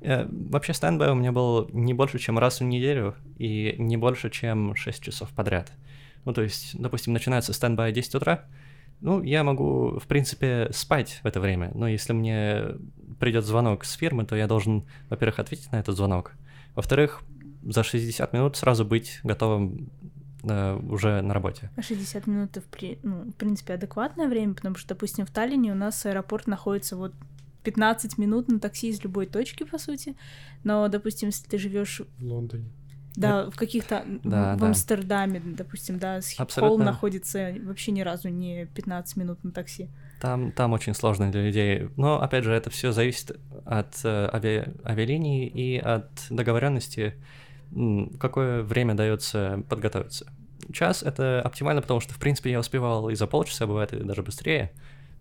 D: Э, Вообще standby у меня был не больше, чем раз в неделю и не больше, чем 6 часов подряд. Ну, то есть, допустим, начинается standby 10 утра, ну, я могу, в принципе, спать в это время, но если мне придет звонок с фирмы, то я должен, во-первых, ответить на этот звонок, во-вторых, за 60 минут сразу быть готовым э, уже на работе.
E: А 60 минут это, в, при- ну, в принципе, адекватное время, потому что, допустим, в Таллине у нас аэропорт находится вот 15 минут на такси из любой точки, по сути. Но, допустим, если ты живешь,
C: В Лондоне.
E: Да, в каких-то в-
D: Да,
E: в
D: да.
E: Амстердаме, допустим, да, Схипхолл
D: Абсолютно.
E: находится вообще ни разу не 15 минут на такси.
D: Там, там очень сложно для людей. Но, опять же, это все зависит от э, ави- авиалинии и от договоренности, какое время дается подготовиться. Час это оптимально, потому что, в принципе, я успевал и за полчаса, бывает, и даже быстрее.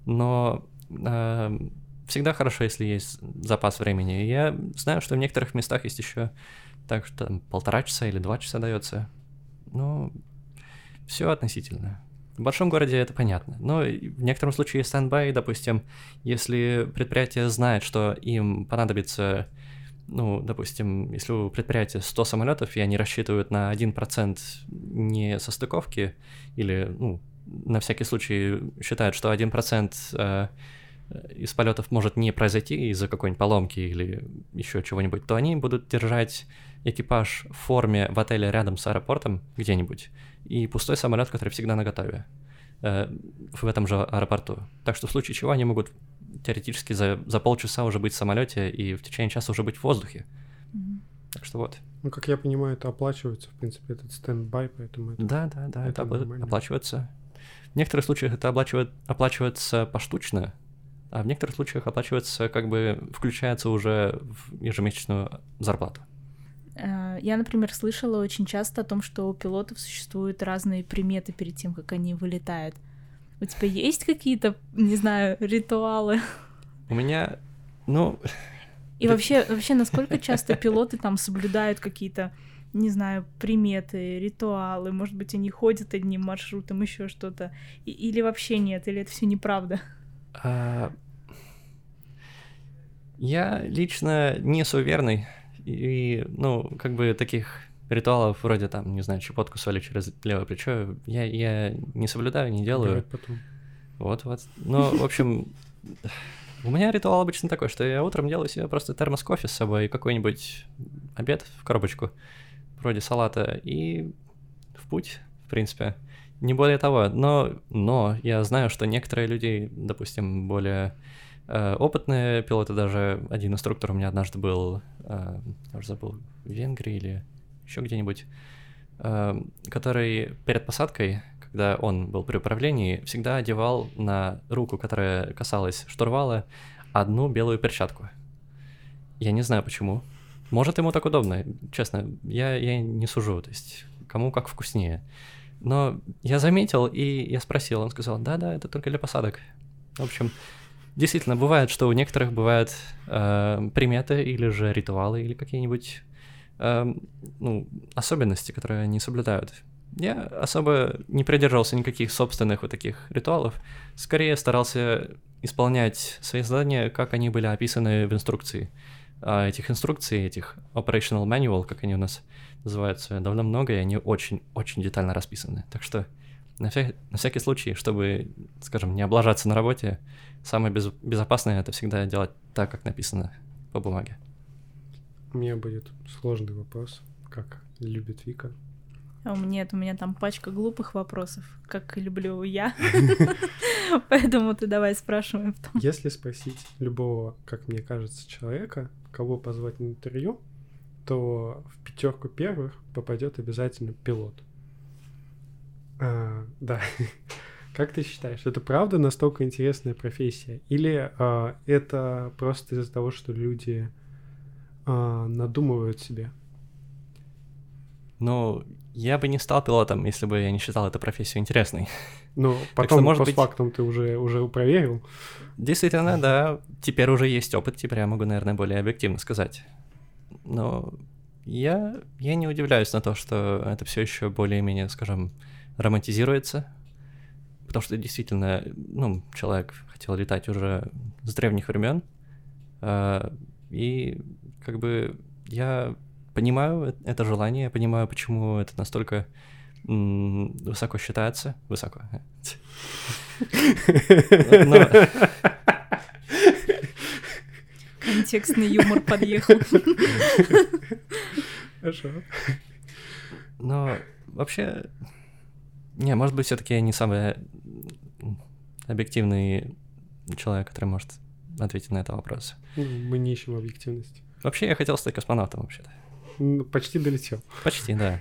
D: Но э, всегда хорошо, если есть запас времени. Я знаю, что в некоторых местах есть еще так, что полтора часа или два часа дается. Ну, все относительно. В большом городе это понятно. Но в некотором случае стендбай, допустим, если предприятие знает, что им понадобится, ну, допустим, если у предприятия 100 самолетов, и они рассчитывают на 1% не состыковки, или, ну, на всякий случай считают, что 1% э, э, из полетов может не произойти из-за какой-нибудь поломки или еще чего-нибудь, то они будут держать экипаж в форме в отеле рядом с аэропортом где-нибудь и пустой самолет, который всегда на готове э, в этом же аэропорту. Так что в случае чего они могут теоретически за, за полчаса уже быть в самолете и в течение часа уже быть в воздухе.
E: Мгм.
D: Так что вот.
C: Ну, как я понимаю, это оплачивается, в принципе, этот стендбай, поэтому это...
D: Да, да, да, это,
C: Это нормально.
D: оплачивается. В некоторых случаях это оплачивает, оплачивается поштучно, а в некоторых случаях оплачивается, как бы включается уже в ежемесячную зарплату.
E: Э, Я, например, слышала очень часто о том, что у пилотов существуют разные приметы перед тем, как они вылетают. У тебя есть какие-то, не знаю, ритуалы?
D: У меня, ну,
E: И вообще, вообще, насколько часто пилоты там соблюдают какие-то, не знаю, приметы, ритуалы? Может быть, они ходят одним маршрутом, еще что-то? Или вообще нет, или это все неправда?
D: а, я лично не суеверный, и, ну, как бы таких ритуалов вроде там, не знаю, щепотку соли через левое плечо, я, я не соблюдаю, не делаю.
C: потом.
D: Вот-вот. Ну, в общем, у меня ритуал обычно такой, что я утром делаю себе просто термос кофе с собой и какой-нибудь обед в коробочку, вроде салата, и в путь, в принципе. Не более того, но, но я знаю, что некоторые люди, допустим, более опытные пилоты, даже один инструктор у меня однажды был, э, я уже забыл, в Венгрии или еще где-нибудь, э, который перед посадкой, когда он был при управлении, всегда одевал на руку, которая касалась штурвала, одну белую перчатку. Я не знаю почему. Может, ему так удобно, честно, я, я не сужу, то есть кому как вкуснее. Но я заметил, и я спросил, он сказал, да-да, это только для посадок. В общем, действительно, бывает, что у некоторых бывают э, приметы или же ритуалы, или какие-нибудь э, ну, особенности, которые они соблюдают. Я особо не придерживался никаких собственных вот таких ритуалов, скорее старался исполнять свои задания, как они были описаны в инструкции. А этих инструкций, этих operational manual, как они у нас называются, довольно много, и они очень-очень детально расписаны. Так что на, вся- на всякий случай, чтобы, скажем, не облажаться на работе, самое без- безопасное это всегда делать так, как написано по бумаге.
C: У меня будет сложный вопрос, как любит Вика.
E: А у меня нет, у меня там пачка глупых вопросов, как и люблю я. Поэтому ты давай спрашивай потом.
C: Если спросить любого, как мне кажется, человека, кого позвать на интервью, то в пятерку первых попадет обязательно пилот. А, да. Как ты считаешь, это правда настолько интересная профессия? Или а, это просто из-за того, что люди а, надумывают себе?
D: Ну, я бы не стал пилотом, если бы я не считал эту профессию интересной.
C: Ну,
D: что,
C: потом,
D: может быть-
C: постфактум ты уже, уже проверил.
D: Действительно, да, теперь уже есть опыт, теперь я могу, наверное, более объективно сказать. Но я, я не удивляюсь на то, что это все еще более-менее, скажем, романтизируется. Потому что действительно, ну, человек хотел летать уже с древних времен. а, И как бы я понимаю это желание, я понимаю, почему это настолько высоко считается. Высоко.
E: Контекстный юмор подъехал.
C: Хорошо.
D: Но вообще... Не, может быть, все-таки я не самый объективный человек, который может ответить на этот вопрос.
C: Ну, Мы не ищем объективности.
D: Вообще, я хотел стать космонавтом, вообще-то.
C: Ну, Почти долетел.
D: Почти, да.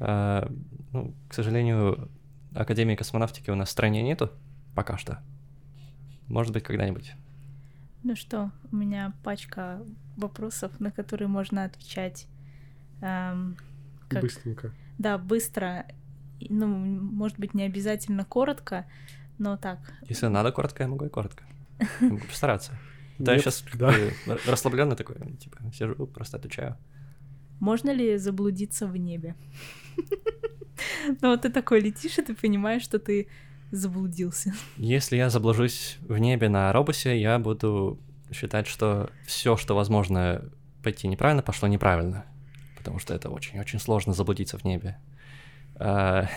D: А, ну, к сожалению, Академии космонавтики у нас в стране нету пока что. Может быть, когда-нибудь.
E: Ну что, у меня пачка вопросов, на которые можно отвечать. эм, как-
C: Быстренько.
E: Да, быстро. Ну, может быть, не обязательно коротко, но так.
D: Если надо коротко, я могу и коротко. Я могу постараться. Да, я сейчас
C: да.
D: расслабленный такой, типа, сижу, просто отвечаю.
E: Можно ли заблудиться в небе? Ну вот ты такой летишь, и ты понимаешь, что ты заблудился.
D: Если я заблужусь в небе на робусе, я буду считать, что все, что возможно пойти неправильно, пошло неправильно. Потому что это очень-очень сложно заблудиться в небе. А,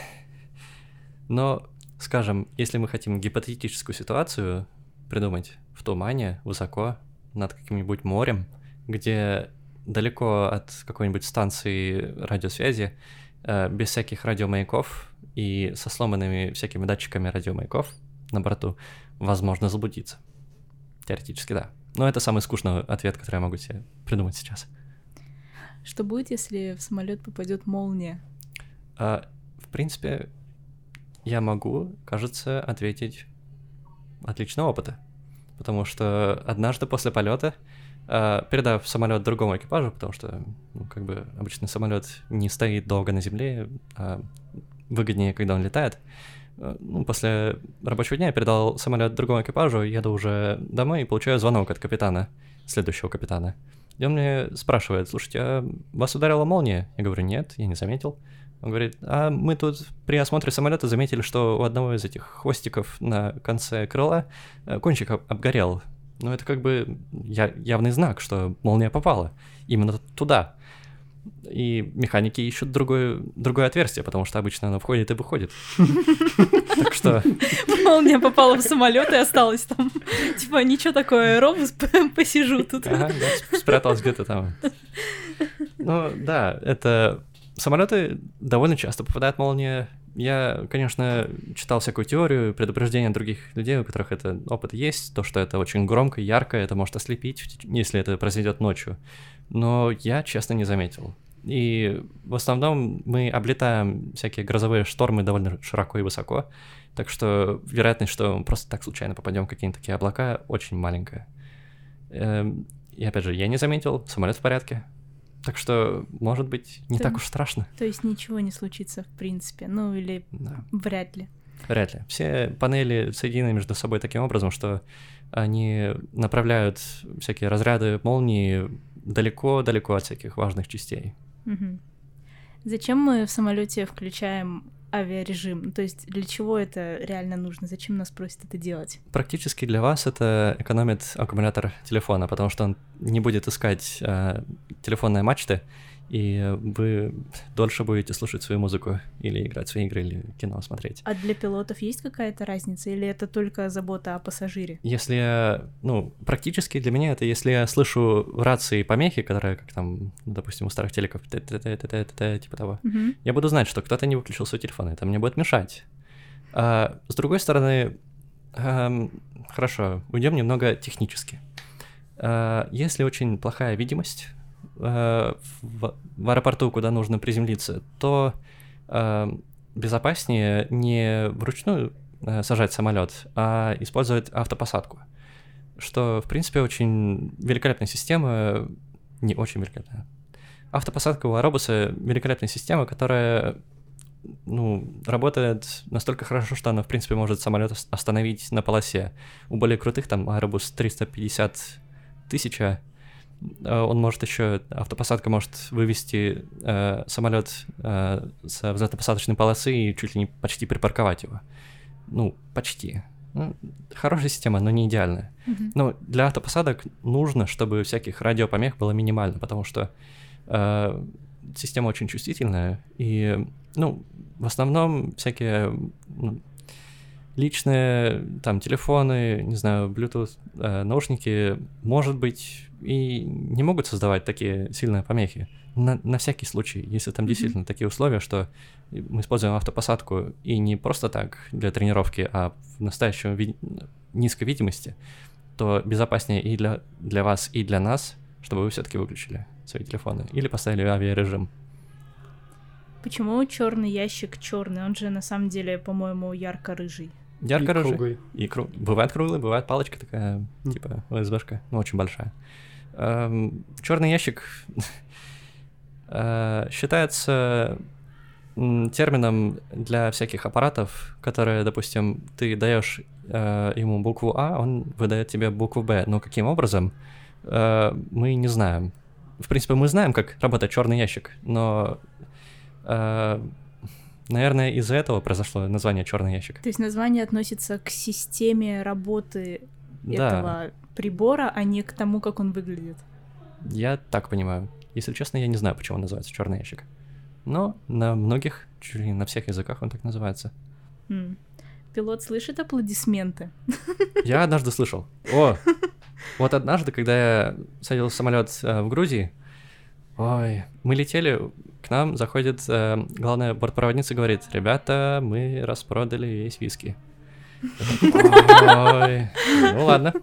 D: Но, скажем, если мы хотим гипотетическую ситуацию придумать в тумане, высоко, над каким-нибудь морем, где далеко от какой-нибудь станции радиосвязи, э, без всяких радиомаяков и со сломанными всякими датчиками радиомаяков на борту, возможно заблудиться. Теоретически, да. Но это самый скучный ответ, который я могу себе придумать сейчас.
E: Что будет, если в самолет попадет молния?
D: А, принципе, я могу, кажется, ответить отличного опыта. Потому что однажды после полета, передав самолет другому экипажу, потому что, ну, как бы, обычно самолет не стоит долго на земле, а выгоднее, когда он летает. А, ну, после рабочего дня я передал самолет другому экипажу, еду уже домой и получаю звонок от капитана, следующего капитана. И он мне спрашивает, слушайте, а вас ударила молния? Я говорю, нет, я не заметил. Он говорит, а мы тут при осмотре самолета заметили, что у одного из этих хвостиков на конце крыла э, кончик об- обгорел. Ну, это как бы явный знак, что молния попала именно туда. И механики ищут другое, другое отверстие, потому что обычно оно входит и выходит. Так что...
E: Молния попала в самолет и осталась там. Типа, ничего такое, робус, посижу тут.
D: Ага, спряталась где-то там. Ну, да, это... Самолеты довольно часто попадает молния. Я, конечно, читал всякую теорию, предупреждения других людей, у которых это опыт есть, то, что это очень громко, ярко, это может ослепить, если это произойдет ночью. Но я, честно, не заметил. И в основном мы облетаем всякие грозовые штормы довольно широко и высоко, так что вероятность, что просто так случайно попадем в какие-нибудь такие облака, очень маленькая. Эм, и опять же, я не заметил, самолет в порядке. Так что, может быть, не
E: Ты-
D: так уж страшно.
E: То есть ничего не случится, в принципе. Ну, или
D: Да.
E: вряд ли.
D: Вряд ли. Все панели соединены между собой таким образом, что они направляют всякие разряды молнии далеко-далеко от всяких важных частей.
E: Мгм. Зачем мы в самолете включаем авиарежим? То есть для чего это реально нужно? Зачем нас просят это делать?
D: Практически для вас это экономит аккумулятор телефона, потому что он не будет искать э, телефонные мачты, и вы дольше будете слушать свою музыку или играть в свои игры, или кино смотреть.
E: А для пилотов есть какая-то разница? Или это только забота о пассажире?
D: Если я, ну, практически для меня это, если я слышу в рации помехи, которые, как там, допустим, у старых телеков, типа того, я буду знать, что кто-то не выключил свой телефон, это мне будет мешать. А, с другой стороны, эм, хорошо, уйдем немного технически. А, если очень плохая видимость э, в, аэропорту, куда нужно приземлиться, то э, безопаснее не вручную э, сажать самолет, а использовать автопосадку. Что, в принципе, очень великолепная система, не очень великолепная. Автопосадка у Аэробуса великолепная система, которая ну, работает настолько хорошо, что она, в принципе, может самолет ос- остановить на полосе. У более крутых, там, Airbus 350 тысяча, он может еще, автопосадка может вывести э, самолет э, с взлетно-посадочной полосы и чуть ли не почти припарковать его. Ну, почти. Ну, хорошая система, но не идеальная.
E: Мгм.
D: Но для автопосадок нужно, чтобы всяких радиопомех было минимально, потому что э, система очень чувствительная, и, ну, в основном всякие ну, личные, там, телефоны, не знаю, Bluetooth, э, наушники, может быть, и не могут создавать такие сильные помехи. На, на всякий случай, если там
E: Мгм.
D: действительно такие условия, что мы используем автопосадку и не просто так для тренировки, а в настоящем ви- низкой видимости, то безопаснее и для, для вас, и для нас, чтобы вы все-таки выключили свои телефоны или поставили авиарежим.
E: Почему черный ящик черный? Он же на самом деле, по-моему, ярко-рыжий.
D: Ярко
C: И круглый.
D: И кру- Бывает круглый, бывает палочка такая,
C: М.
D: типа ОСБшка, ну, очень большая. черный ящик э, считается термином для всяких аппаратов, которые, допустим, ты даешь э, ему букву А, он выдает тебе букву Б. Но каким образом, э, мы не знаем. В принципе, мы знаем, как работает черный ящик, но, э, наверное, из-за этого произошло название черный ящик.
E: То есть название относится к системе работы
D: Да.
E: этого прибора, а не к тому, как он выглядит.
D: Я так понимаю. Если честно, я не знаю, почему он называется черный ящик. Но на многих, чуть ли на всех языках он так называется.
E: М. Пилот слышит аплодисменты.
D: Я однажды слышал. О, вот однажды, когда я садился в самолет э, в Грузии, ой, мы летели, к нам заходит э, главная бортпроводница и говорит, ребята, мы распродали весь виски. Ой, ну ладно.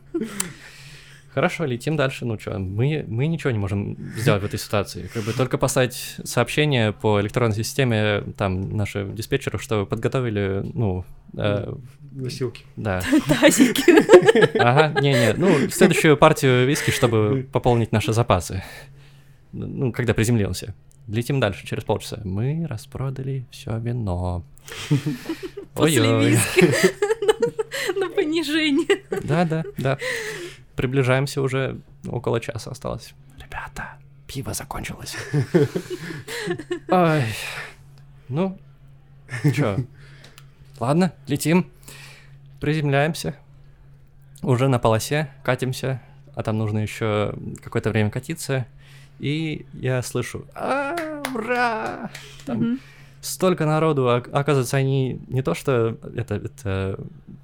D: Хорошо, летим дальше. Ну что, мы, мы ничего не можем сделать в этой ситуации. Как бы только послать сообщение по электронной системе там нашим диспетчеру, что подготовили, ну, э,
C: Носилки.
D: да,
E: Тазики.
D: Ага, не-не, ну, следующую партию виски, чтобы пополнить наши запасы. Ну, когда приземлился. Летим дальше, через полчаса. Мы распродали все вино.
E: После виски. На понижение.
D: Да, да, да. Приближаемся уже около часа осталось. Ребята, пиво закончилось. Ой. Ну, чё? Ладно, летим. Приземляемся. Уже на полосе катимся, а там нужно еще какое-то время катиться. И я слышу, «А, ура! Там
E: Мгм.
D: столько народу, а- оказывается, они не то что это, это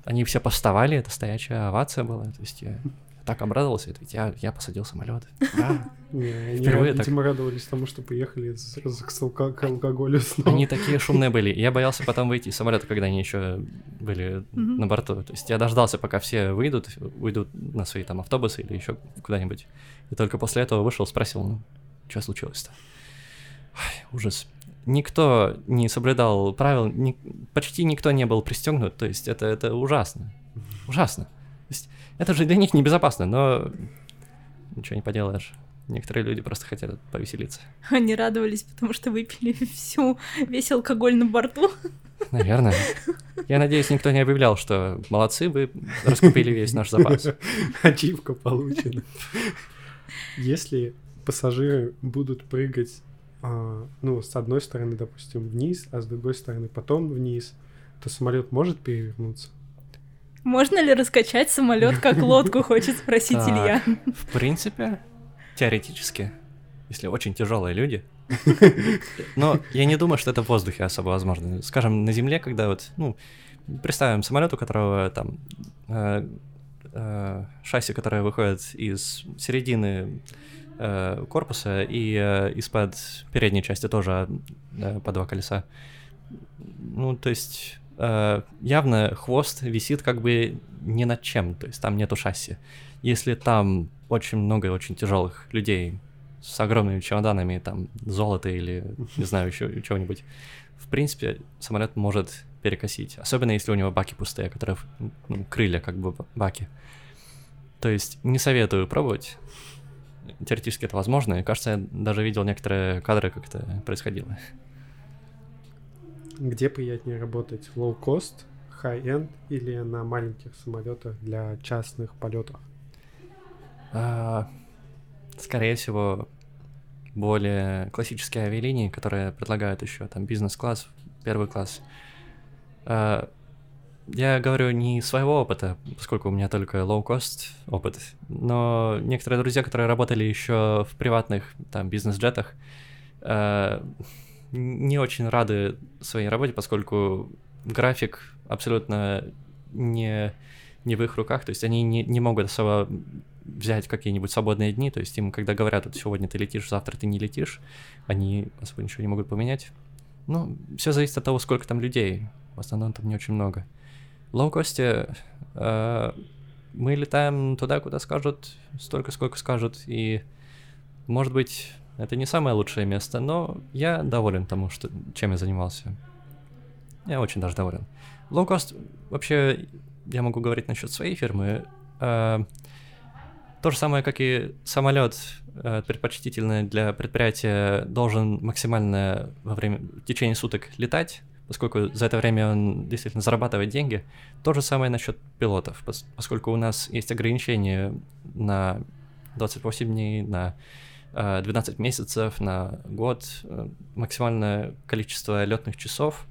D: они все поставали, это стоячая овация была, то есть я так обрадовался, это ведь я, я посадил самолет.
C: Не, они,
D: Впервые так.
C: видимо, радовались тому, что поехали сразу к, алко- к алкоголю снова.
D: Они такие шумные были. Я боялся потом выйти из самолета, когда они еще были на борту. То есть я дождался, пока все выйдут, уйдут на свои там автобусы или еще куда-нибудь. И только после этого вышел, спросил, ну, что случилось-то? Ужас. Никто не соблюдал правил, ни- почти никто не был пристегнут. То есть это, это ужасно. Ужасно. То есть это же для них небезопасно, но ничего не поделаешь. Некоторые люди просто хотят повеселиться.
E: Они радовались, потому что выпили всю, весь алкоголь на борту.
D: Наверное. Я надеюсь, никто не объявлял, что молодцы, вы раскупили весь наш запас.
C: Ачивка получена. Если пассажиры будут прыгать, а, ну, с одной стороны, допустим, вниз, а с другой стороны потом вниз, то самолет может перевернуться.
E: Можно ли раскачать самолет как лодку, хочет спросить. Илья.
D: В принципе, теоретически, если очень тяжелые люди. Но я не думаю, что это в воздухе особо возможно. Скажем, на земле, когда вот, ну, представим самолет, у которого там э, э, шасси, которое выходит из середины э, корпуса и э, из-под передней части тоже э, по два колеса. Ну, то есть э, явно хвост висит как бы не над чем, то есть там нету шасси. Если там очень много очень тяжелых людей с огромными чемоданами, там, золота или, не знаю, еще чего-нибудь, в принципе, самолет может перекосить. Особенно если у него баки пустые, которые, ну, крылья как бы баки. То есть не советую пробовать. Теоретически это возможно, и кажется, я даже видел некоторые кадры, как это происходило.
C: Где приятнее работать? Low-cost, high-end или на маленьких самолетах для частных полетов?
D: А, Скорее всего, более классические авиалинии, которые предлагают еще там бизнес-класс, первый класс. А, Я говорю не своего опыта, поскольку у меня только low-cost опыт, но некоторые друзья, которые работали еще в приватных там бизнес-джетах, а, не очень рады своей работе, поскольку график абсолютно не, не в их руках, то есть они не, не могут особо взять какие-нибудь свободные дни, то есть им, когда говорят, вот сегодня ты летишь, завтра ты не летишь, они особо ничего не могут поменять. Ну, все зависит от того, сколько там людей. В основном там не очень много. Лоукосте э, мы летаем туда, куда скажут, столько, сколько скажут, и, может быть, это не самое лучшее место, но я доволен тому, что, чем я занимался. Я очень даже доволен. Лоукост, вообще, я могу говорить насчет своей фирмы. э, то же самое, как и самолет, э, предпочтительный для предприятия, должен максимально во время, в течение суток летать, поскольку за это время он действительно зарабатывает деньги. То же самое насчет пилотов, пос- поскольку у нас есть ограничения на 28 дней, на э, 12 месяцев, на год, э, максимальное количество летных часов.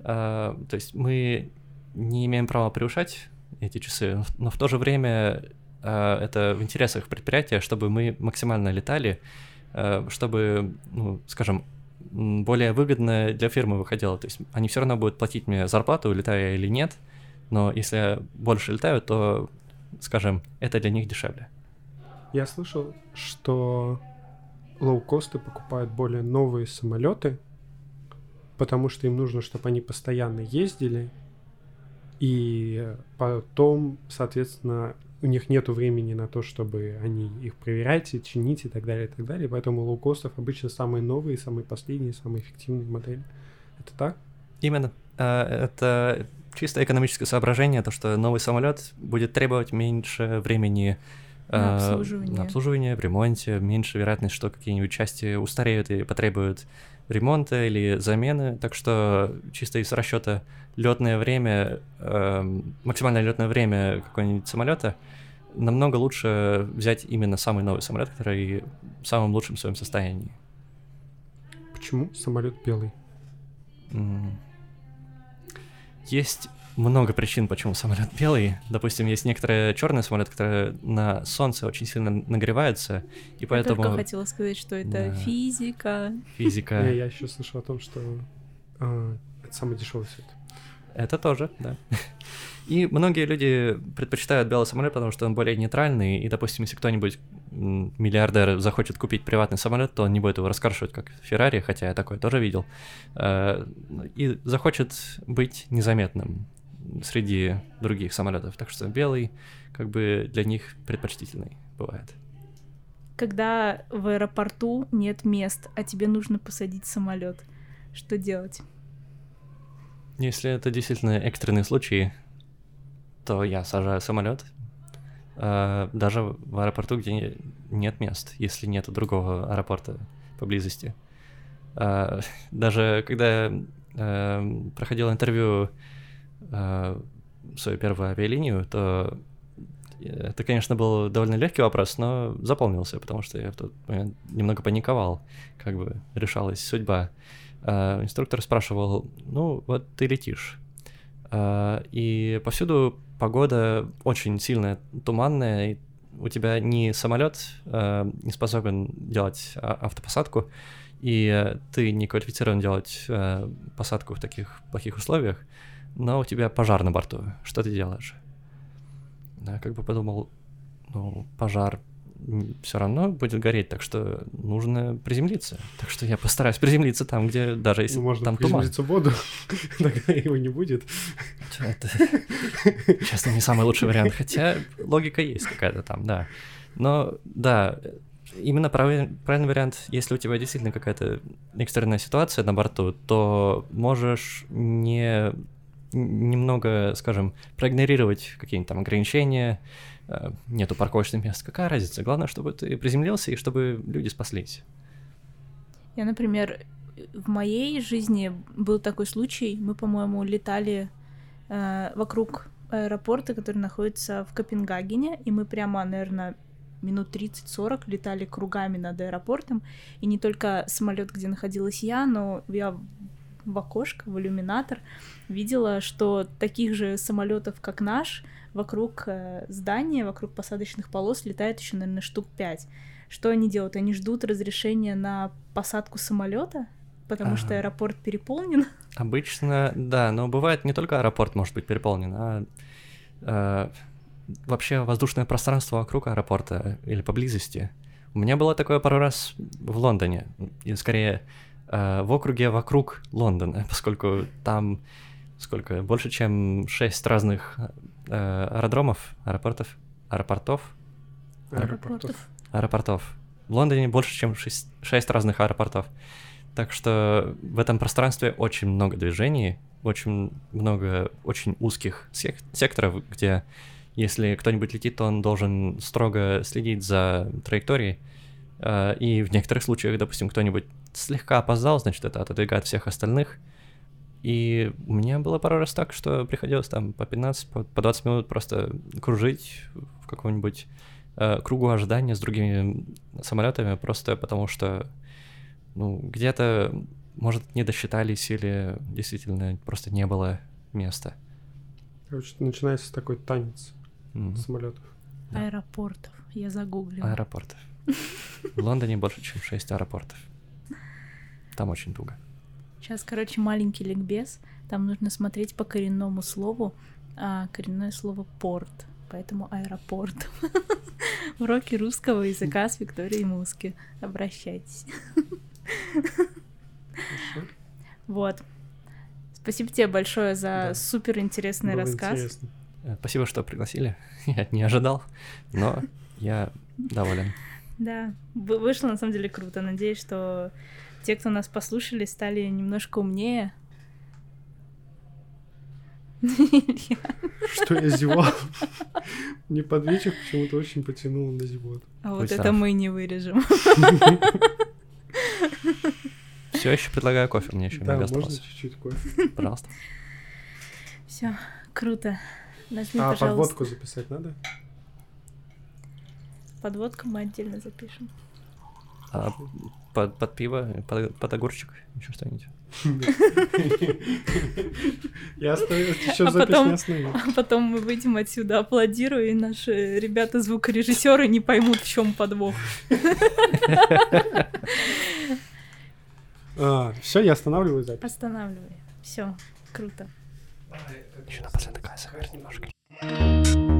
D: Э, То есть мы не имеем права превышать эти часы, но в то же время э, это в интересах предприятия, чтобы мы максимально летали, э, чтобы, ну, скажем, более выгодно для фирмы выходило. То есть они все равно будут платить мне зарплату, летая я или нет. Но если больше летают, то, скажем, это для них дешевле.
C: Я слышал, что лоукосты покупают более новые самолеты, потому что им нужно, чтобы они постоянно ездили, и потом, соответственно, у них нет времени на то, чтобы они их проверять и чинить и так далее, и так далее. Поэтому лоукостов обычно самые новые, самые последние, самые эффективные модели. Это так?
D: Именно. А, Это чисто экономическое соображение, то, что новый самолет будет требовать меньше времени
E: На
D: а,
E: обслуживание.
D: на обслуживание, в ремонте, меньше вероятность, что какие-нибудь части устареют и потребуют ремонта или замены. Так что чисто из расчета летное время, эм, максимальное летное время какого-нибудь самолета, намного лучше взять именно самый новый самолет, который в самом лучшем своем состоянии.
C: Почему самолет белый?
D: Есть много причин, почему самолет белый. Допустим, есть некоторые черные самолеты, которые на солнце очень сильно нагреваются, и
E: Я
D: поэтому
E: только хотела сказать, что это
D: Да.
E: физика.
D: физика.
C: Я, я еще слышал о том, что а, это самый дешевый цвет.
D: Это тоже, да. И многие люди предпочитают белый самолет, потому что он более нейтральный, и, допустим, если кто-нибудь миллиардер захочет купить приватный самолет, то он не будет его раскрашивать как Феррари, хотя я такое тоже видел, Э, и захочет быть незаметным среди других самолетов. Так что белый как бы для них предпочтительный бывает.
E: Когда в аэропорту нет мест, а тебе нужно посадить самолет, что делать?
D: Если это действительно экстренные случаи, то я сажаю самолет. э, даже в аэропорту, где не- нет мест, если нет другого аэропорта поблизости. Э, даже когда э, проходил интервью свою первую авиалинию, то это, конечно, был довольно легкий вопрос, но заполнился, потому что я в тот момент немного паниковал, как бы решалась судьба. Э, инструктор спрашивал, ну, вот ты летишь, Э, и повсюду погода очень сильная, туманная, и у тебя ни самолет э, не способен делать а- автопосадку, и э, ты не квалифицирован делать э, посадку в таких плохих условиях, но у тебя пожар на борту. Что ты делаешь? Я как бы подумал, ну, пожар все равно будет гореть, так что нужно приземлиться. Так что я постараюсь приземлиться там, где даже если
C: Ну, можно
D: там туман.
C: приземлиться в воду, тогда его не будет.
D: Это, честно, не самый лучший вариант, хотя логика есть какая-то там, да. Но, да, именно правиль- правильный вариант, если у тебя действительно какая-то экстренная ситуация на борту, то можешь не немного, скажем, проигнорировать какие-нибудь там ограничения, э, нету парковочных мест, какая разница? Главное, чтобы ты приземлился и чтобы люди спаслись.
E: Я, например, в моей жизни был такой случай. Мы, по-моему, летали э, вокруг аэропорта, который находится в Копенгагене, и мы прямо, наверное, минут 30-40 летали кругами над аэропортом. И не только самолет, где находилась я, но я в окошко, в иллюминатор видела, что таких же самолетов, как наш, вокруг э, здания, вокруг посадочных полос летает еще, наверное, штук 5. Что они делают? Они ждут разрешения на посадку самолета, потому что
D: Ага.
E: аэропорт переполнен.
D: Обычно, да, но бывает не только аэропорт может быть переполнен, а э, вообще воздушное пространство вокруг аэропорта или поблизости. У меня было такое пару раз в Лондоне, или скорее в округе вокруг Лондона, поскольку там сколько, больше чем шесть разных э, аэродромов, аэропортов, аэропортов,
C: Аэропортов.
D: аэропортов. В Лондоне больше, чем шесть, шесть разных аэропортов. Так что в этом пространстве очень много движений, очень много очень узких сек- секторов, где если кто-нибудь летит, то он должен строго следить за траекторией. Э, И в некоторых случаях, допустим, кто-нибудь слегка опоздал, значит, это отодвигает всех остальных. И у меня было пару раз так, что приходилось там по 15, по по 20 минут просто кружить в каком-нибудь э, кругу ожидания с другими самолетами, просто потому что, ну, где-то, может, не досчитались или действительно просто не было места.
C: Короче, начинается такой танец
D: Мгм.
C: самолетов.
D: Да.
E: Аэропортов. Я загуглила.
D: Аэропортов. В Лондоне больше, чем 6 аэропортов. Там очень туго.
E: Сейчас, короче, маленький ликбез. Там нужно смотреть по коренному слову а, коренное слово порт, поэтому аэропорт. Уроки русского языка с Викторией Муски. Обращайтесь. Вот. Спасибо тебе большое за
C: Да.
E: супер интересный
C: Было
E: рассказ.
C: интересно.
D: Э, Спасибо, что пригласили. Я не ожидал, но я доволен.
E: Да, вы- вышло на самом деле круто. Надеюсь, что те, кто нас послушали, стали немножко умнее.
C: Что я зевал? Мне под вечер почему-то очень потянуло на зевот.
E: А вот это мы не вырежем.
D: Все еще предлагаю кофе, мне еще
C: Да,
D: много
C: можно
D: осталось.
C: чуть-чуть кофе.
D: Пожалуйста.
E: Все, круто. Нажми,
C: А
E: пожалуйста.
C: подводку записать надо?
E: Подводку мы отдельно запишем.
D: А под, под пиво, под, под огурчик, еще что-нибудь.
C: Я оставил, еще
E: А
C: запись
E: потом-
C: не остановил.
E: А потом мы выйдем отсюда, аплодируя, и наши ребята-звукорежиссеры не поймут, в чем подвох.
C: Все, я останавливаю запись.
E: Останавливай. Все, круто.
D: Еще напоследок, Айзек, немножко.